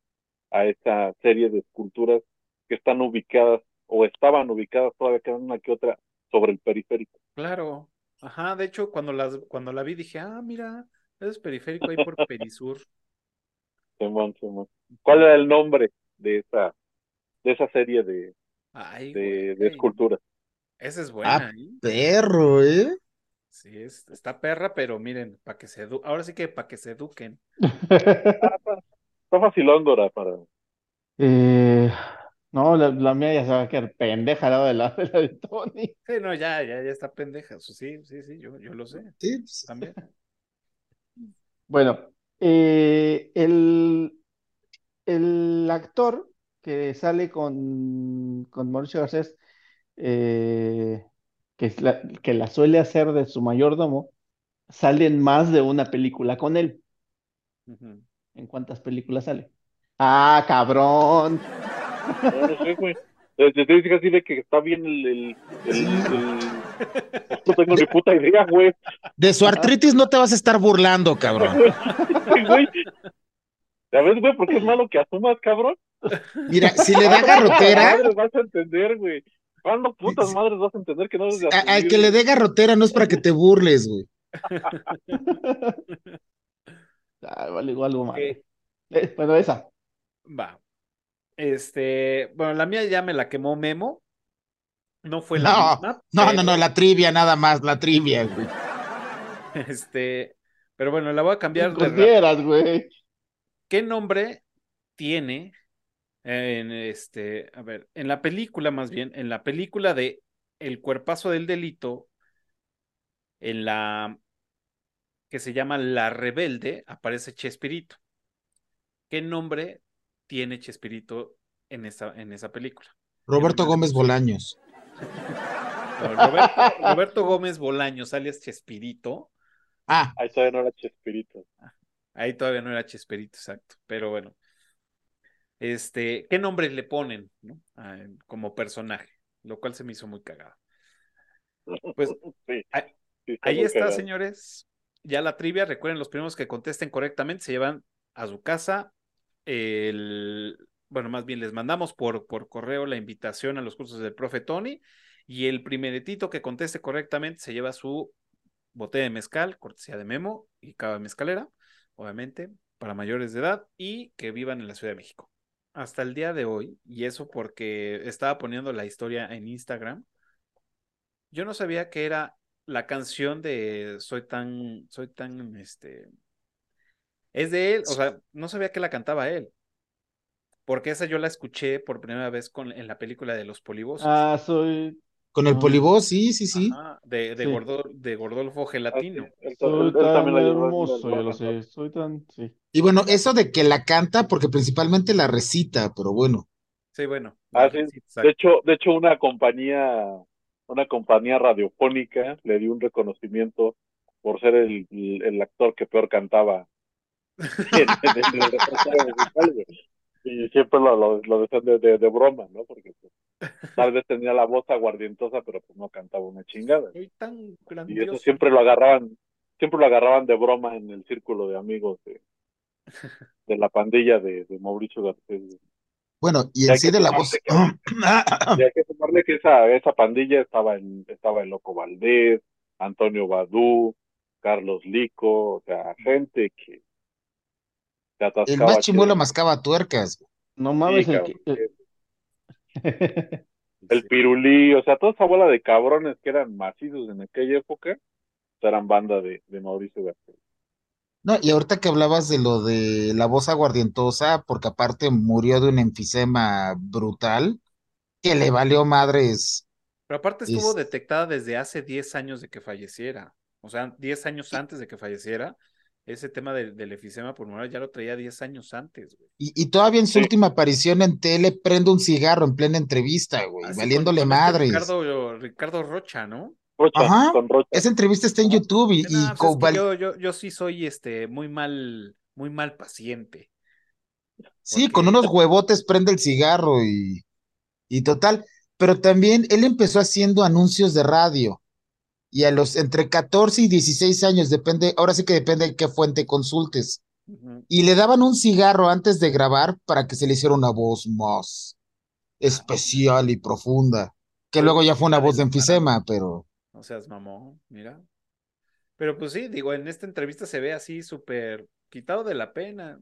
a esa serie de esculturas que están ubicadas o estaban ubicadas, todavía quedan una que otra, sobre el periférico? Claro. Ajá, de hecho, cuando, las, cuando la vi dije, ah, mira, es periférico ahí por Perisur. Simón, Simón. ¿Cuál era el nombre de esa, de esa serie de, Ay, de, de esculturas? Esa es buena, Ah, ¿eh? perro, ¿eh? Sí, es- está perra, pero miren, para que se edu- ahora sí que para que se eduquen. Está facilón, Dora, para... Eh, no, la, la mía ya se va a quedar pendeja al lado de la, de la de Tony. Sí, no, ya, ya, ya está pendeja. Sí, sí, sí, yo, yo lo sé Sí, pues, también. Bueno, eh, el, el actor que sale con, con Mauricio Garcés, eh, que, es la, que la suele hacer de su mayordomo, sale en más de una película con él. ¿En cuántas películas sale? ¡Ah, cabrón! No, no sé, güey. Te así de que está bien el... el, el, el- No tengo ni puta idea, güey. de su artritis no te vas a estar burlando, cabrón. Güey. ¿Sabes, güey? Porque es malo que asumas, cabrón. Mira, si le da garrotera, Madres vas a entender, güey. ¿Cuándo putas madres vas a entender que no debes de al que le dé garrotera no es para que te burles, güey. Ah, vale, igual algo más. Eh, bueno, esa. Va. Este, bueno, la mía ya me la quemó Memo. No fue la No, misma, No, no, la trivia nada más, la trivia, güey. este, pero bueno, la voy a cambiar de güey. ¿Qué nombre tiene en este, a ver, en la película más bien, en la película de El cuerpazo del delito, en la que se llama La Rebelde, aparece Chespirito. ¿Qué nombre tiene Chespirito en esa, en esa película? Roberto Gómez? Bolaños. No, Roberto, Roberto Gómez Bolaños, alias Chespirito. Ah, Ahí todavía no era Chespirito. Ahí todavía no era Chespirito, exacto. Pero bueno. Este, ¿qué nombre le ponen, no? Ah, como personaje? Lo cual se me hizo muy cagado. Pues Sí, ahí- sí, está ahí muy está, cagado. señores. Ya la trivia. Recuerden, los primeros que contesten correctamente se llevan a su casa el. Bueno, más bien les mandamos por, por correo la invitación a los cursos del profe Tony. Y el primeretito que conteste correctamente se lleva su botella de mezcal, cortesía de Memo y cava mezcalera, obviamente, para mayores de edad y que vivan en la Ciudad de México. Hasta el día de hoy, y eso porque estaba poniendo la historia en Instagram, yo no sabía que era la canción de Soy tan, soy tan, este, es de él, o sea, no sabía que la cantaba él, porque esa yo la escuché por primera vez con, en la película de Los Polivosos. Ah, soy, con el Ah. polibos, sí, sí, sí. Ajá, de, de, Sí. Gordo- de Gordolfo Ah, Gelatino. él- soy tan hermoso, ya lo sé. Soy tan, sí. Y bueno, eso de que la canta, porque principalmente la recita, pero bueno. Sí, bueno. Ah, sí. De hecho, de hecho, una compañía, una compañía radiofónica le dio un reconocimiento por ser el, el, el actor que peor cantaba en, en el musical, güey. Y siempre lo, lo, lo decían de, de, de broma, ¿no? Porque pues, tal vez tenía la voz aguardientosa, pero pues no cantaba una chingada. Soy tan Y eso siempre lo agarraban, siempre lo agarraban de broma en el círculo de amigos de, de la pandilla de, de Mauricio Garcés. Bueno, y en sí que de la voz. Y hay que sumarle que esa, esa pandilla estaba en, estaba el Loco Valdés, Antonio Badú, Carlos Lico, o sea, gente que El más chimuelo mascaba tuercas. No mames, Sí, el el- pirulí, o sea, toda esa bola de cabrones que eran macizos en aquella época, eran banda de, de Mauricio Garcés. No, y ahorita que hablabas de lo de la voz aguardientosa, porque aparte murió de un enfisema brutal, que le valió madres. Pero aparte estuvo Es- detectada desde hace 10 años de que falleciera. O sea, 10 años antes de que falleciera, ese tema del, del efisema pulmonar ya lo traía 10 años antes, güey. Y, y todavía en su Sí. última aparición en tele prende un cigarro en plena entrevista, güey, Ah, sí, valiéndole con- con este madres. Ricardo, Ricardo Rocha, ¿no? Rocha, Ajá. con Rocha. Esa entrevista está en YouTube y, Sí, y no, pues co- es que val- yo, yo, yo sí soy este muy mal, muy mal paciente. sí, porque- con unos huevotes prende el cigarro y, y total. Pero también él empezó haciendo anuncios de radio y a los entre 14 y 16 años, depende, ahora sí que depende de qué fuente consultes. Y le daban un cigarro antes de grabar para que se le hiciera una voz más especial y profunda. Que luego ya fue una voz de enfisema, pero No seas mamón, mira. Pero pues sí, digo, en esta entrevista se ve así súper quitado de la pena.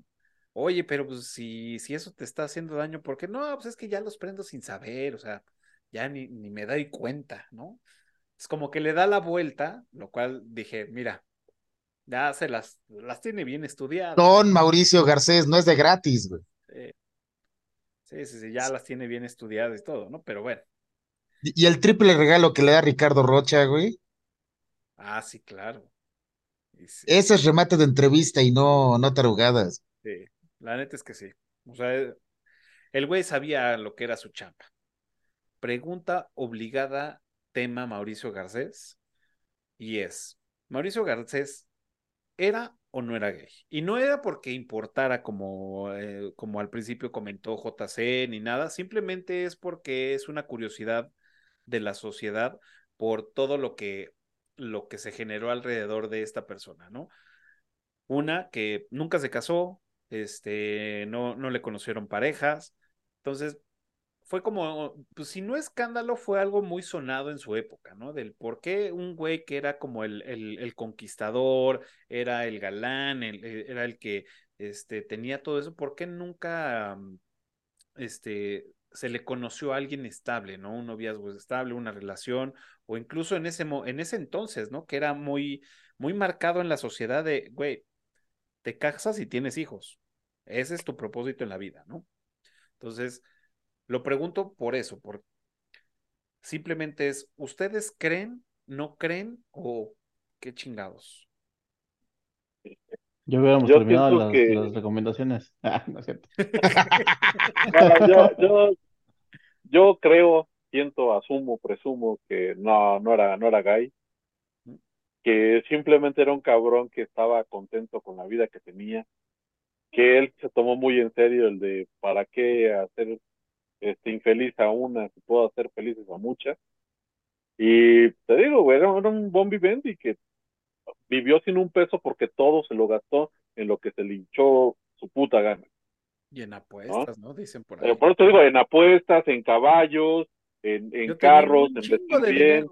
Oye, pero pues si, si eso te está haciendo daño, ¿por qué no? Pues es que ya los prendo sin saber, o sea, ya ni, ni me doy cuenta, ¿no? Es como que le da la vuelta, lo cual dije, mira, ya se las, las tiene bien estudiadas. Don Mauricio Garcés no es de gratis, güey. Eh, sí, sí, sí, ya las tiene bien estudiadas y todo, ¿no? Pero bueno, Y el triple regalo que le da Ricardo Rocha, güey. ah, sí, claro. Sí. Ese es remate de entrevista y no, no tarugadas. Sí, la neta es que sí. O sea, el- el güey sabía lo que era su chamba. Pregunta obligada, tema Mauricio Garcés. Y es, ¿Mauricio Garcés era o no era gay? Y no era porque importara como, eh, como al principio comentó JC ni nada, simplemente es porque es una curiosidad de la sociedad por todo lo que, lo que se generó alrededor de esta persona, ¿no? Una que nunca se casó, este, no, no le conocieron parejas. Entonces, fue como, pues si no escándalo, fue algo muy sonado en su época, ¿no? Del por qué un güey que era como el, el, conquistador, era el galán, el- era el que este, tenía todo eso, ¿por qué nunca mm, este, se le conoció a alguien estable, ¿no? Un noviazgo estable, una relación, o incluso en ese, en ese entonces, ¿no? Que era muy, muy marcado en la sociedad de, güey, te casas y tienes hijos. Ese es tu propósito en la vida, ¿no? Entonces, lo pregunto por eso, por simplemente es, ¿ustedes creen, no creen o qué chingados? Yo hubiéramos Yo terminado las, que- las recomendaciones. Ah, no es cierto. No, yo, yo, yo creo, siento, asumo, presumo que no, no era, no era gay, que simplemente era un cabrón que estaba contento con la vida que tenía, que él se tomó muy en serio el de para qué hacer este infeliz a una, si puedo hacer felices a muchas. Y te digo, güey, era, era un bon vivendi que vivió sin un peso porque todo se lo gastó en lo que se le hinchó su puta gana. Y en apuestas, ¿no? Dicen por ahí. por eso te digo, en apuestas, en caballos, en, en Yo carros, en vestir bien.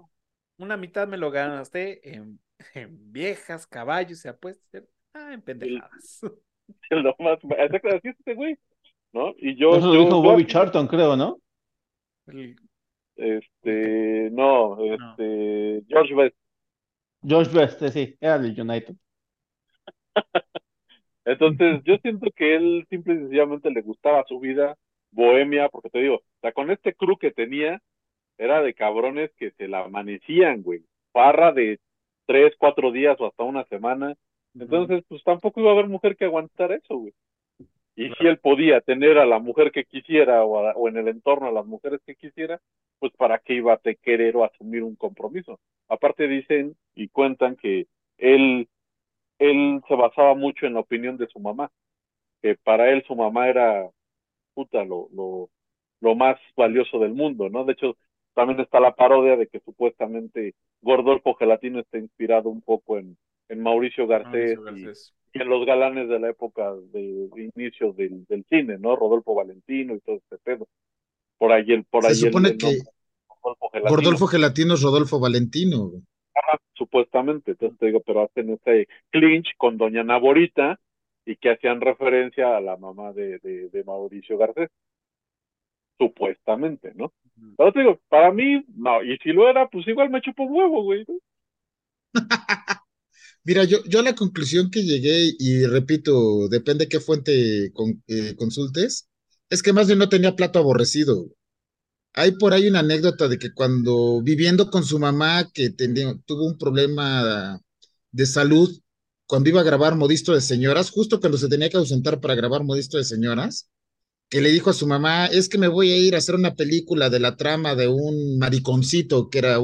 Una mitad me lo gasté en, en viejas, caballos y apuestas. Ah, en pendejadas. Lo más, así es este güey, ¿no? Y yo, Eso lo yo, dijo yo Bobby Charlton, creo, ¿no? El- este, no, este, George Best. George Best, eh, sí, era del United. Entonces, yo siento que él simple y sencillamente le gustaba su vida bohemia, porque te digo, o sea, con este crew que tenía, era de cabrones que se la amanecían, güey. Parra de tres, cuatro días o hasta una semana. Entonces, pues tampoco iba a haber mujer que aguantara eso, güey. Y si él podía tener a la mujer que quisiera o, a- o en el entorno a las mujeres que quisiera, pues para qué iba a te querer o asumir un compromiso. Aparte dicen y cuentan que él, él se basaba mucho en la opinión de su mamá, que para él su mamá era puta lo, lo, lo más valioso del mundo, ¿no? De hecho, también está la parodia de que supuestamente Gordolfo Gelatino está inspirado un poco en, en Mauricio Garcés, Mauricio y- Garcés. Y en los galanes de la época de, de inicio del, del cine, ¿no? Rodolfo Valentino y todo este pedo. Por ahí el, por Se ahí supone el que Rodolfo Gelatino, Rodolfo Gelatino es Rodolfo Valentino, ajá, supuestamente, entonces te digo, pero hacen ese clinch con Doña Naborita y que hacían referencia a la mamá de, de, de Mauricio Garcés. Supuestamente, ¿no? Pero te digo, para mí, no, y si lo era, pues igual me chupo un huevo, güey. ¿no? Mira, yo, yo la conclusión que llegué, y repito, depende qué fuente eh, consultes, es que más bien no tenía plato aborrecido. Hay por ahí una anécdota de que cuando viviendo con su mamá, que tenía- tuvo un problema de salud, cuando iba a grabar Modisto de Señoras, justo cuando se tenía que ausentar para grabar Modisto de Señoras, que le dijo a su mamá, es que me voy a ir a hacer una película de la trama de un mariconcito, que era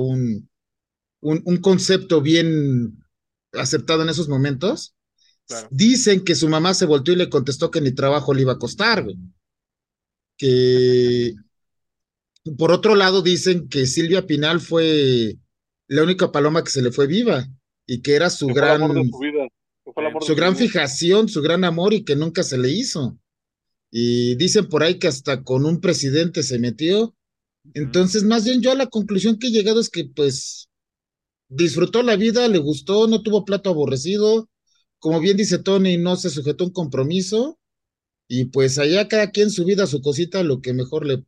un, un concepto bien aceptado en esos momentos. Claro. Dicen que su mamá se volteó y le contestó que ni trabajo le iba a costar, güey. Que por otro lado dicen que Silvia Pinal fue la única paloma que se le fue viva y que era su Que gran, su vida. gran fijación, su gran amor y que nunca se le hizo. Y dicen por ahí que hasta con un presidente se metió. Entonces, más bien yo a la conclusión que he llegado es que pues disfrutó la vida, le gustó, no tuvo plato aborrecido. Como bien dice Tony, no se sujetó a un compromiso. Y pues allá cada quien su vida, su cosita, lo que mejor le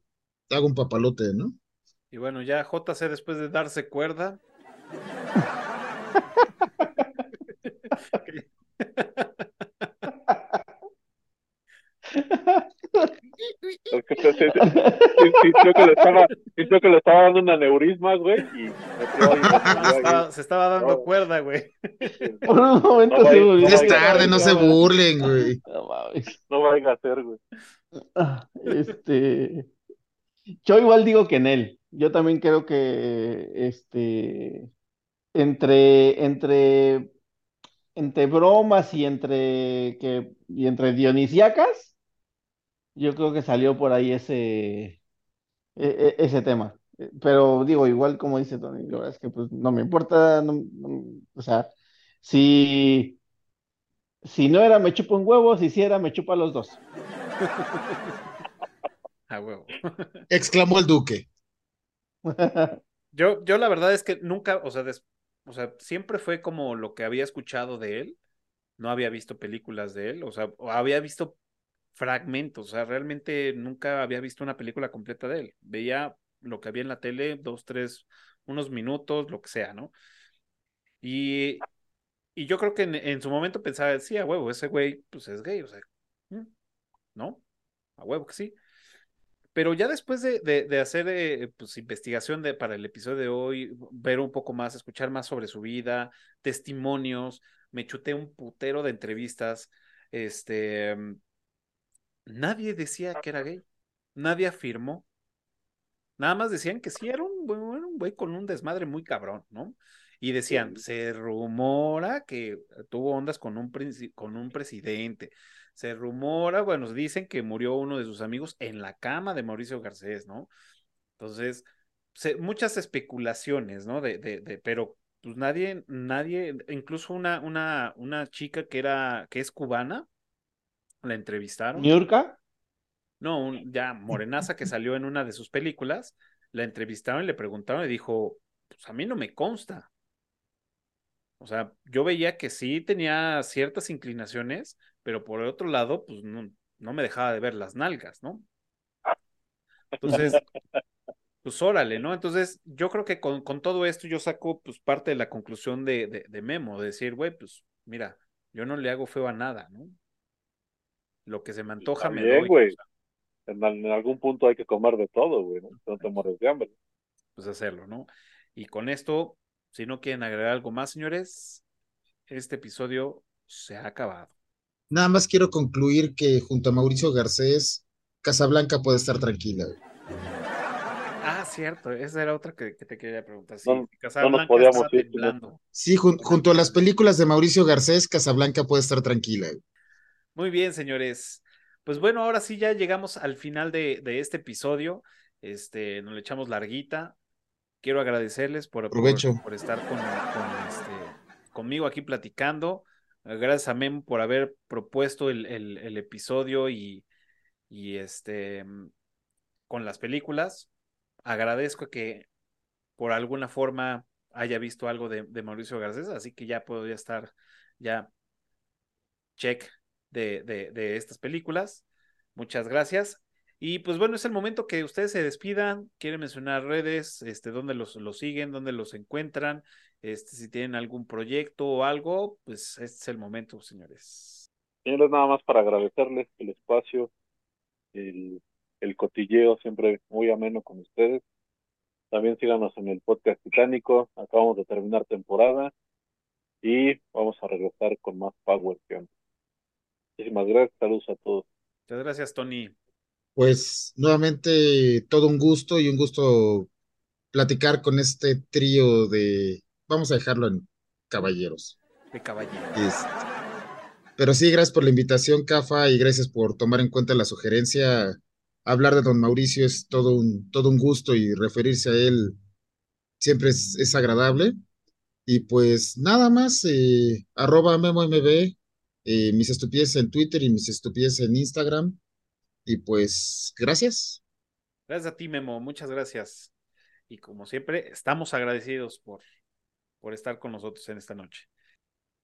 haga un papalote, ¿no? Y bueno, ya JC después de darse cuerda. Sintió que le estaba, que le estaba dando un aneurisma, güey, y se estaba dando No. cuerda, güey. Por un momento No, se volvió no, Es tarde, no se burlen, güey. No vaya a ser, güey. Ah, Este, yo igual digo que en él. Yo también creo que este entre entre entre bromas y entre que y entre dionisíacas, yo creo que salió por ahí ese e- e- ese tema. Eh, Pero digo, igual como dice Tony, la verdad es que pues no me importa, no- no- o sea, si si no era me chupa un huevo, si sí era me chupa los dos. A huevo. Exclamó el duque. Yo, yo la verdad es que nunca, o sea, des- o sea, siempre fue como lo que había escuchado de él. No había visto películas de él, o sea, o había visto fragmentos, o sea, realmente nunca había visto una película completa de él. Veía lo que había en la tele, dos, tres, unos minutos, lo que sea, ¿no? Y, y yo creo que en, en su momento pensaba, sí, a huevo, ese güey, pues es gay, o sea, mm, ¿no? A huevo que sí. Pero ya después de, de, de hacer eh, pues, investigación de, para el episodio de hoy, ver un poco más, escuchar más sobre su vida, testimonios, me chuté un putero de entrevistas. Este, nadie decía que era gay, nadie afirmó. Nada más decían que sí era un un güey con un desmadre muy cabrón, ¿no? Y decían, se rumora que tuvo ondas con un, con un presidente. Se rumora, bueno, dicen que murió uno de sus amigos en la cama de Mauricio Garcés, ¿no? Entonces, se- muchas especulaciones, ¿no? De, de, de, pero pues nadie, nadie, incluso una, una, una chica que era, que es cubana, la entrevistaron. ¿Niurka? No, un, ya morenaza que salió en una de sus películas, la entrevistaron y le preguntaron y dijo, pues a mí no me consta. O sea, yo veía que sí tenía ciertas inclinaciones, pero por el otro lado, pues no, no me dejaba de ver las nalgas, ¿no? Entonces, pues órale, ¿no? Entonces, yo creo que con, con todo esto yo saco pues parte de la conclusión de, de, de Memo, de decir, güey, pues mira, yo no le hago feo a nada, ¿no? Lo que se me antoja Está me bien, doy. güey. En, al- en algún punto hay que comer de todo, güey, ¿no? No te mueres de hambre. pues hacerlo, ¿no? Y con esto, si no quieren agregar algo más, señores, este episodio se ha acabado. Nada más quiero concluir que junto a Mauricio Garcés, Casablanca puede estar tranquila. güey. Ah, cierto, esa era otra que, que te quería preguntar. Sí, No- no nos Casablanca podíamos ir. Sí, jun- junto a las películas de Mauricio Garcés, Casablanca puede estar tranquila. güey. Muy bien, señores. Pues bueno, ahora sí ya llegamos al final de, de este episodio. Este, nos le echamos larguita. Quiero agradecerles por, por, por estar con, con, este, conmigo aquí platicando. Gracias a Memo por haber propuesto el, el, el episodio y, y este con las películas. Agradezco que por alguna forma haya visto algo de, de Mauricio Garcés, así que ya podría estar ya check de, de, estas películas. Muchas gracias. Y pues bueno, es el momento que ustedes se despidan. Quieren mencionar redes, este, dónde los, los siguen, dónde los encuentran, este, si tienen algún proyecto o algo, pues este es el momento, señores. Señores, nada más para agradecerles el espacio, el, el cotilleo, siempre muy ameno con ustedes. También síganos en el podcast Titánico, acabamos de terminar temporada. y vamos a regresar con más Power. Muchísimas gracias, saludos a todos. Muchas gracias, Tony. Pues nuevamente todo un gusto y un gusto platicar con este trío de, vamos a dejarlo en caballeros. De caballero. Este, pero sí, gracias por la invitación, Cafa, y gracias por tomar en cuenta la sugerencia. Hablar de don Mauricio es todo un, todo un gusto y referirse a él siempre es, es agradable. Y pues nada más, eh, arroba MemoMB, eh, mis estupideces en Twitter y mis estupideces en Instagram. Y pues, gracias. Gracias a ti, Memo. Muchas gracias. Y como siempre, estamos agradecidos por, por estar con nosotros en esta noche.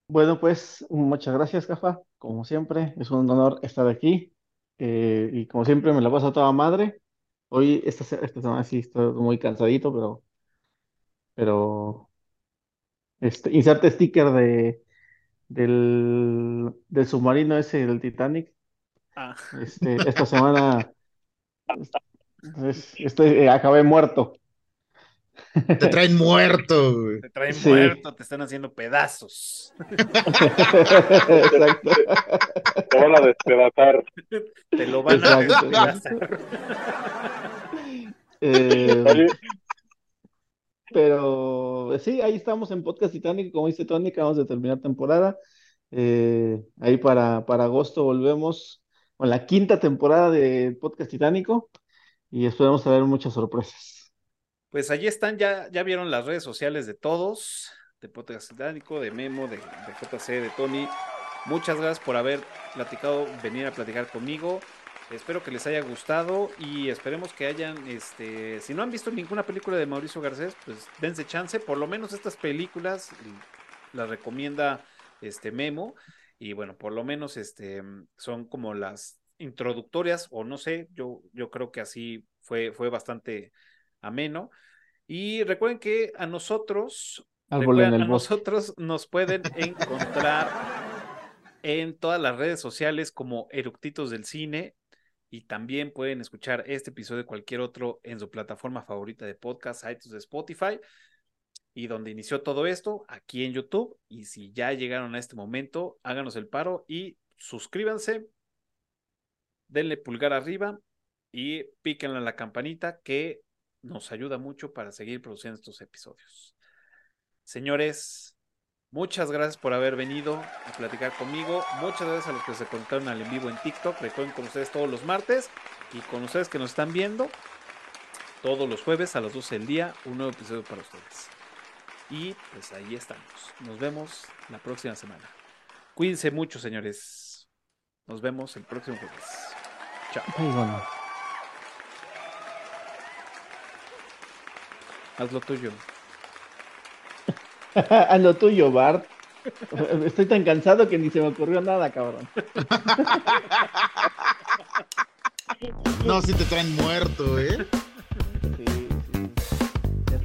Bueno, pues muchas gracias, Cafa. Como siempre, es un honor estar aquí. Eh, y como siempre, me la paso a toda madre. Hoy, esta, esta semana sí estoy muy cansadito, pero, pero este, inserte sticker de, del, del submarino ese del Titanic. Ah, Este, esta semana es- estoy, eh, acabé muerto. Te traen muerto, güey. te traen Sí. muerto, te están haciendo pedazos. Exacto. Te van a despedazar. Te lo van a Exacto. despedazar. Eh, Oye, pero sí, ahí estamos en Podcast Titanic, como dice Tony, acabamos de terminar temporada. Eh, ahí para, para agosto volvemos con la quinta temporada de Podcast Titánico y esperamos traer muchas sorpresas. Pues allí están, ya, ya vieron las redes sociales de todos, de Podcast Titánico, de Memo, de, de JC, de Tony. Muchas gracias por haber platicado, venir a platicar conmigo. Espero que les haya gustado y esperemos que hayan, este, si no han visto ninguna película de Mauricio Garcés, pues dense chance, por lo menos estas películas las recomienda este Memo y bueno, por lo menos este son como las introductorias o no sé, yo yo creo que así fue fue bastante ameno. Y recuerden que a nosotros, recuerden, a nosotros nos pueden encontrar en todas las redes sociales como Eructitos del Cine y también pueden escuchar este episodio y cualquier otro en su plataforma favorita de podcast, iTunes, Spotify y donde inició todo esto, aquí en YouTube. Y si ya llegaron a este momento, háganos el paro y suscríbanse, denle pulgar arriba y píquenle a la campanita que nos ayuda mucho para seguir produciendo estos episodios. Señores, muchas gracias por haber venido a platicar conmigo. Muchas gracias a los que se conectaron al en vivo en TikTok. Recuerden con ustedes todos los martes y con ustedes que nos están viendo todos los jueves a las 12 del día, un nuevo episodio para ustedes. Y pues ahí estamos. Nos vemos la próxima semana. Cuídense mucho, señores. Nos vemos el próximo jueves. Chao. Ay, bueno. Haz lo tuyo. A lo tuyo, Bart. Estoy tan cansado que ni se me ocurrió nada, cabrón. No, si te traen muerto, ¿eh? Sí, sí. Ya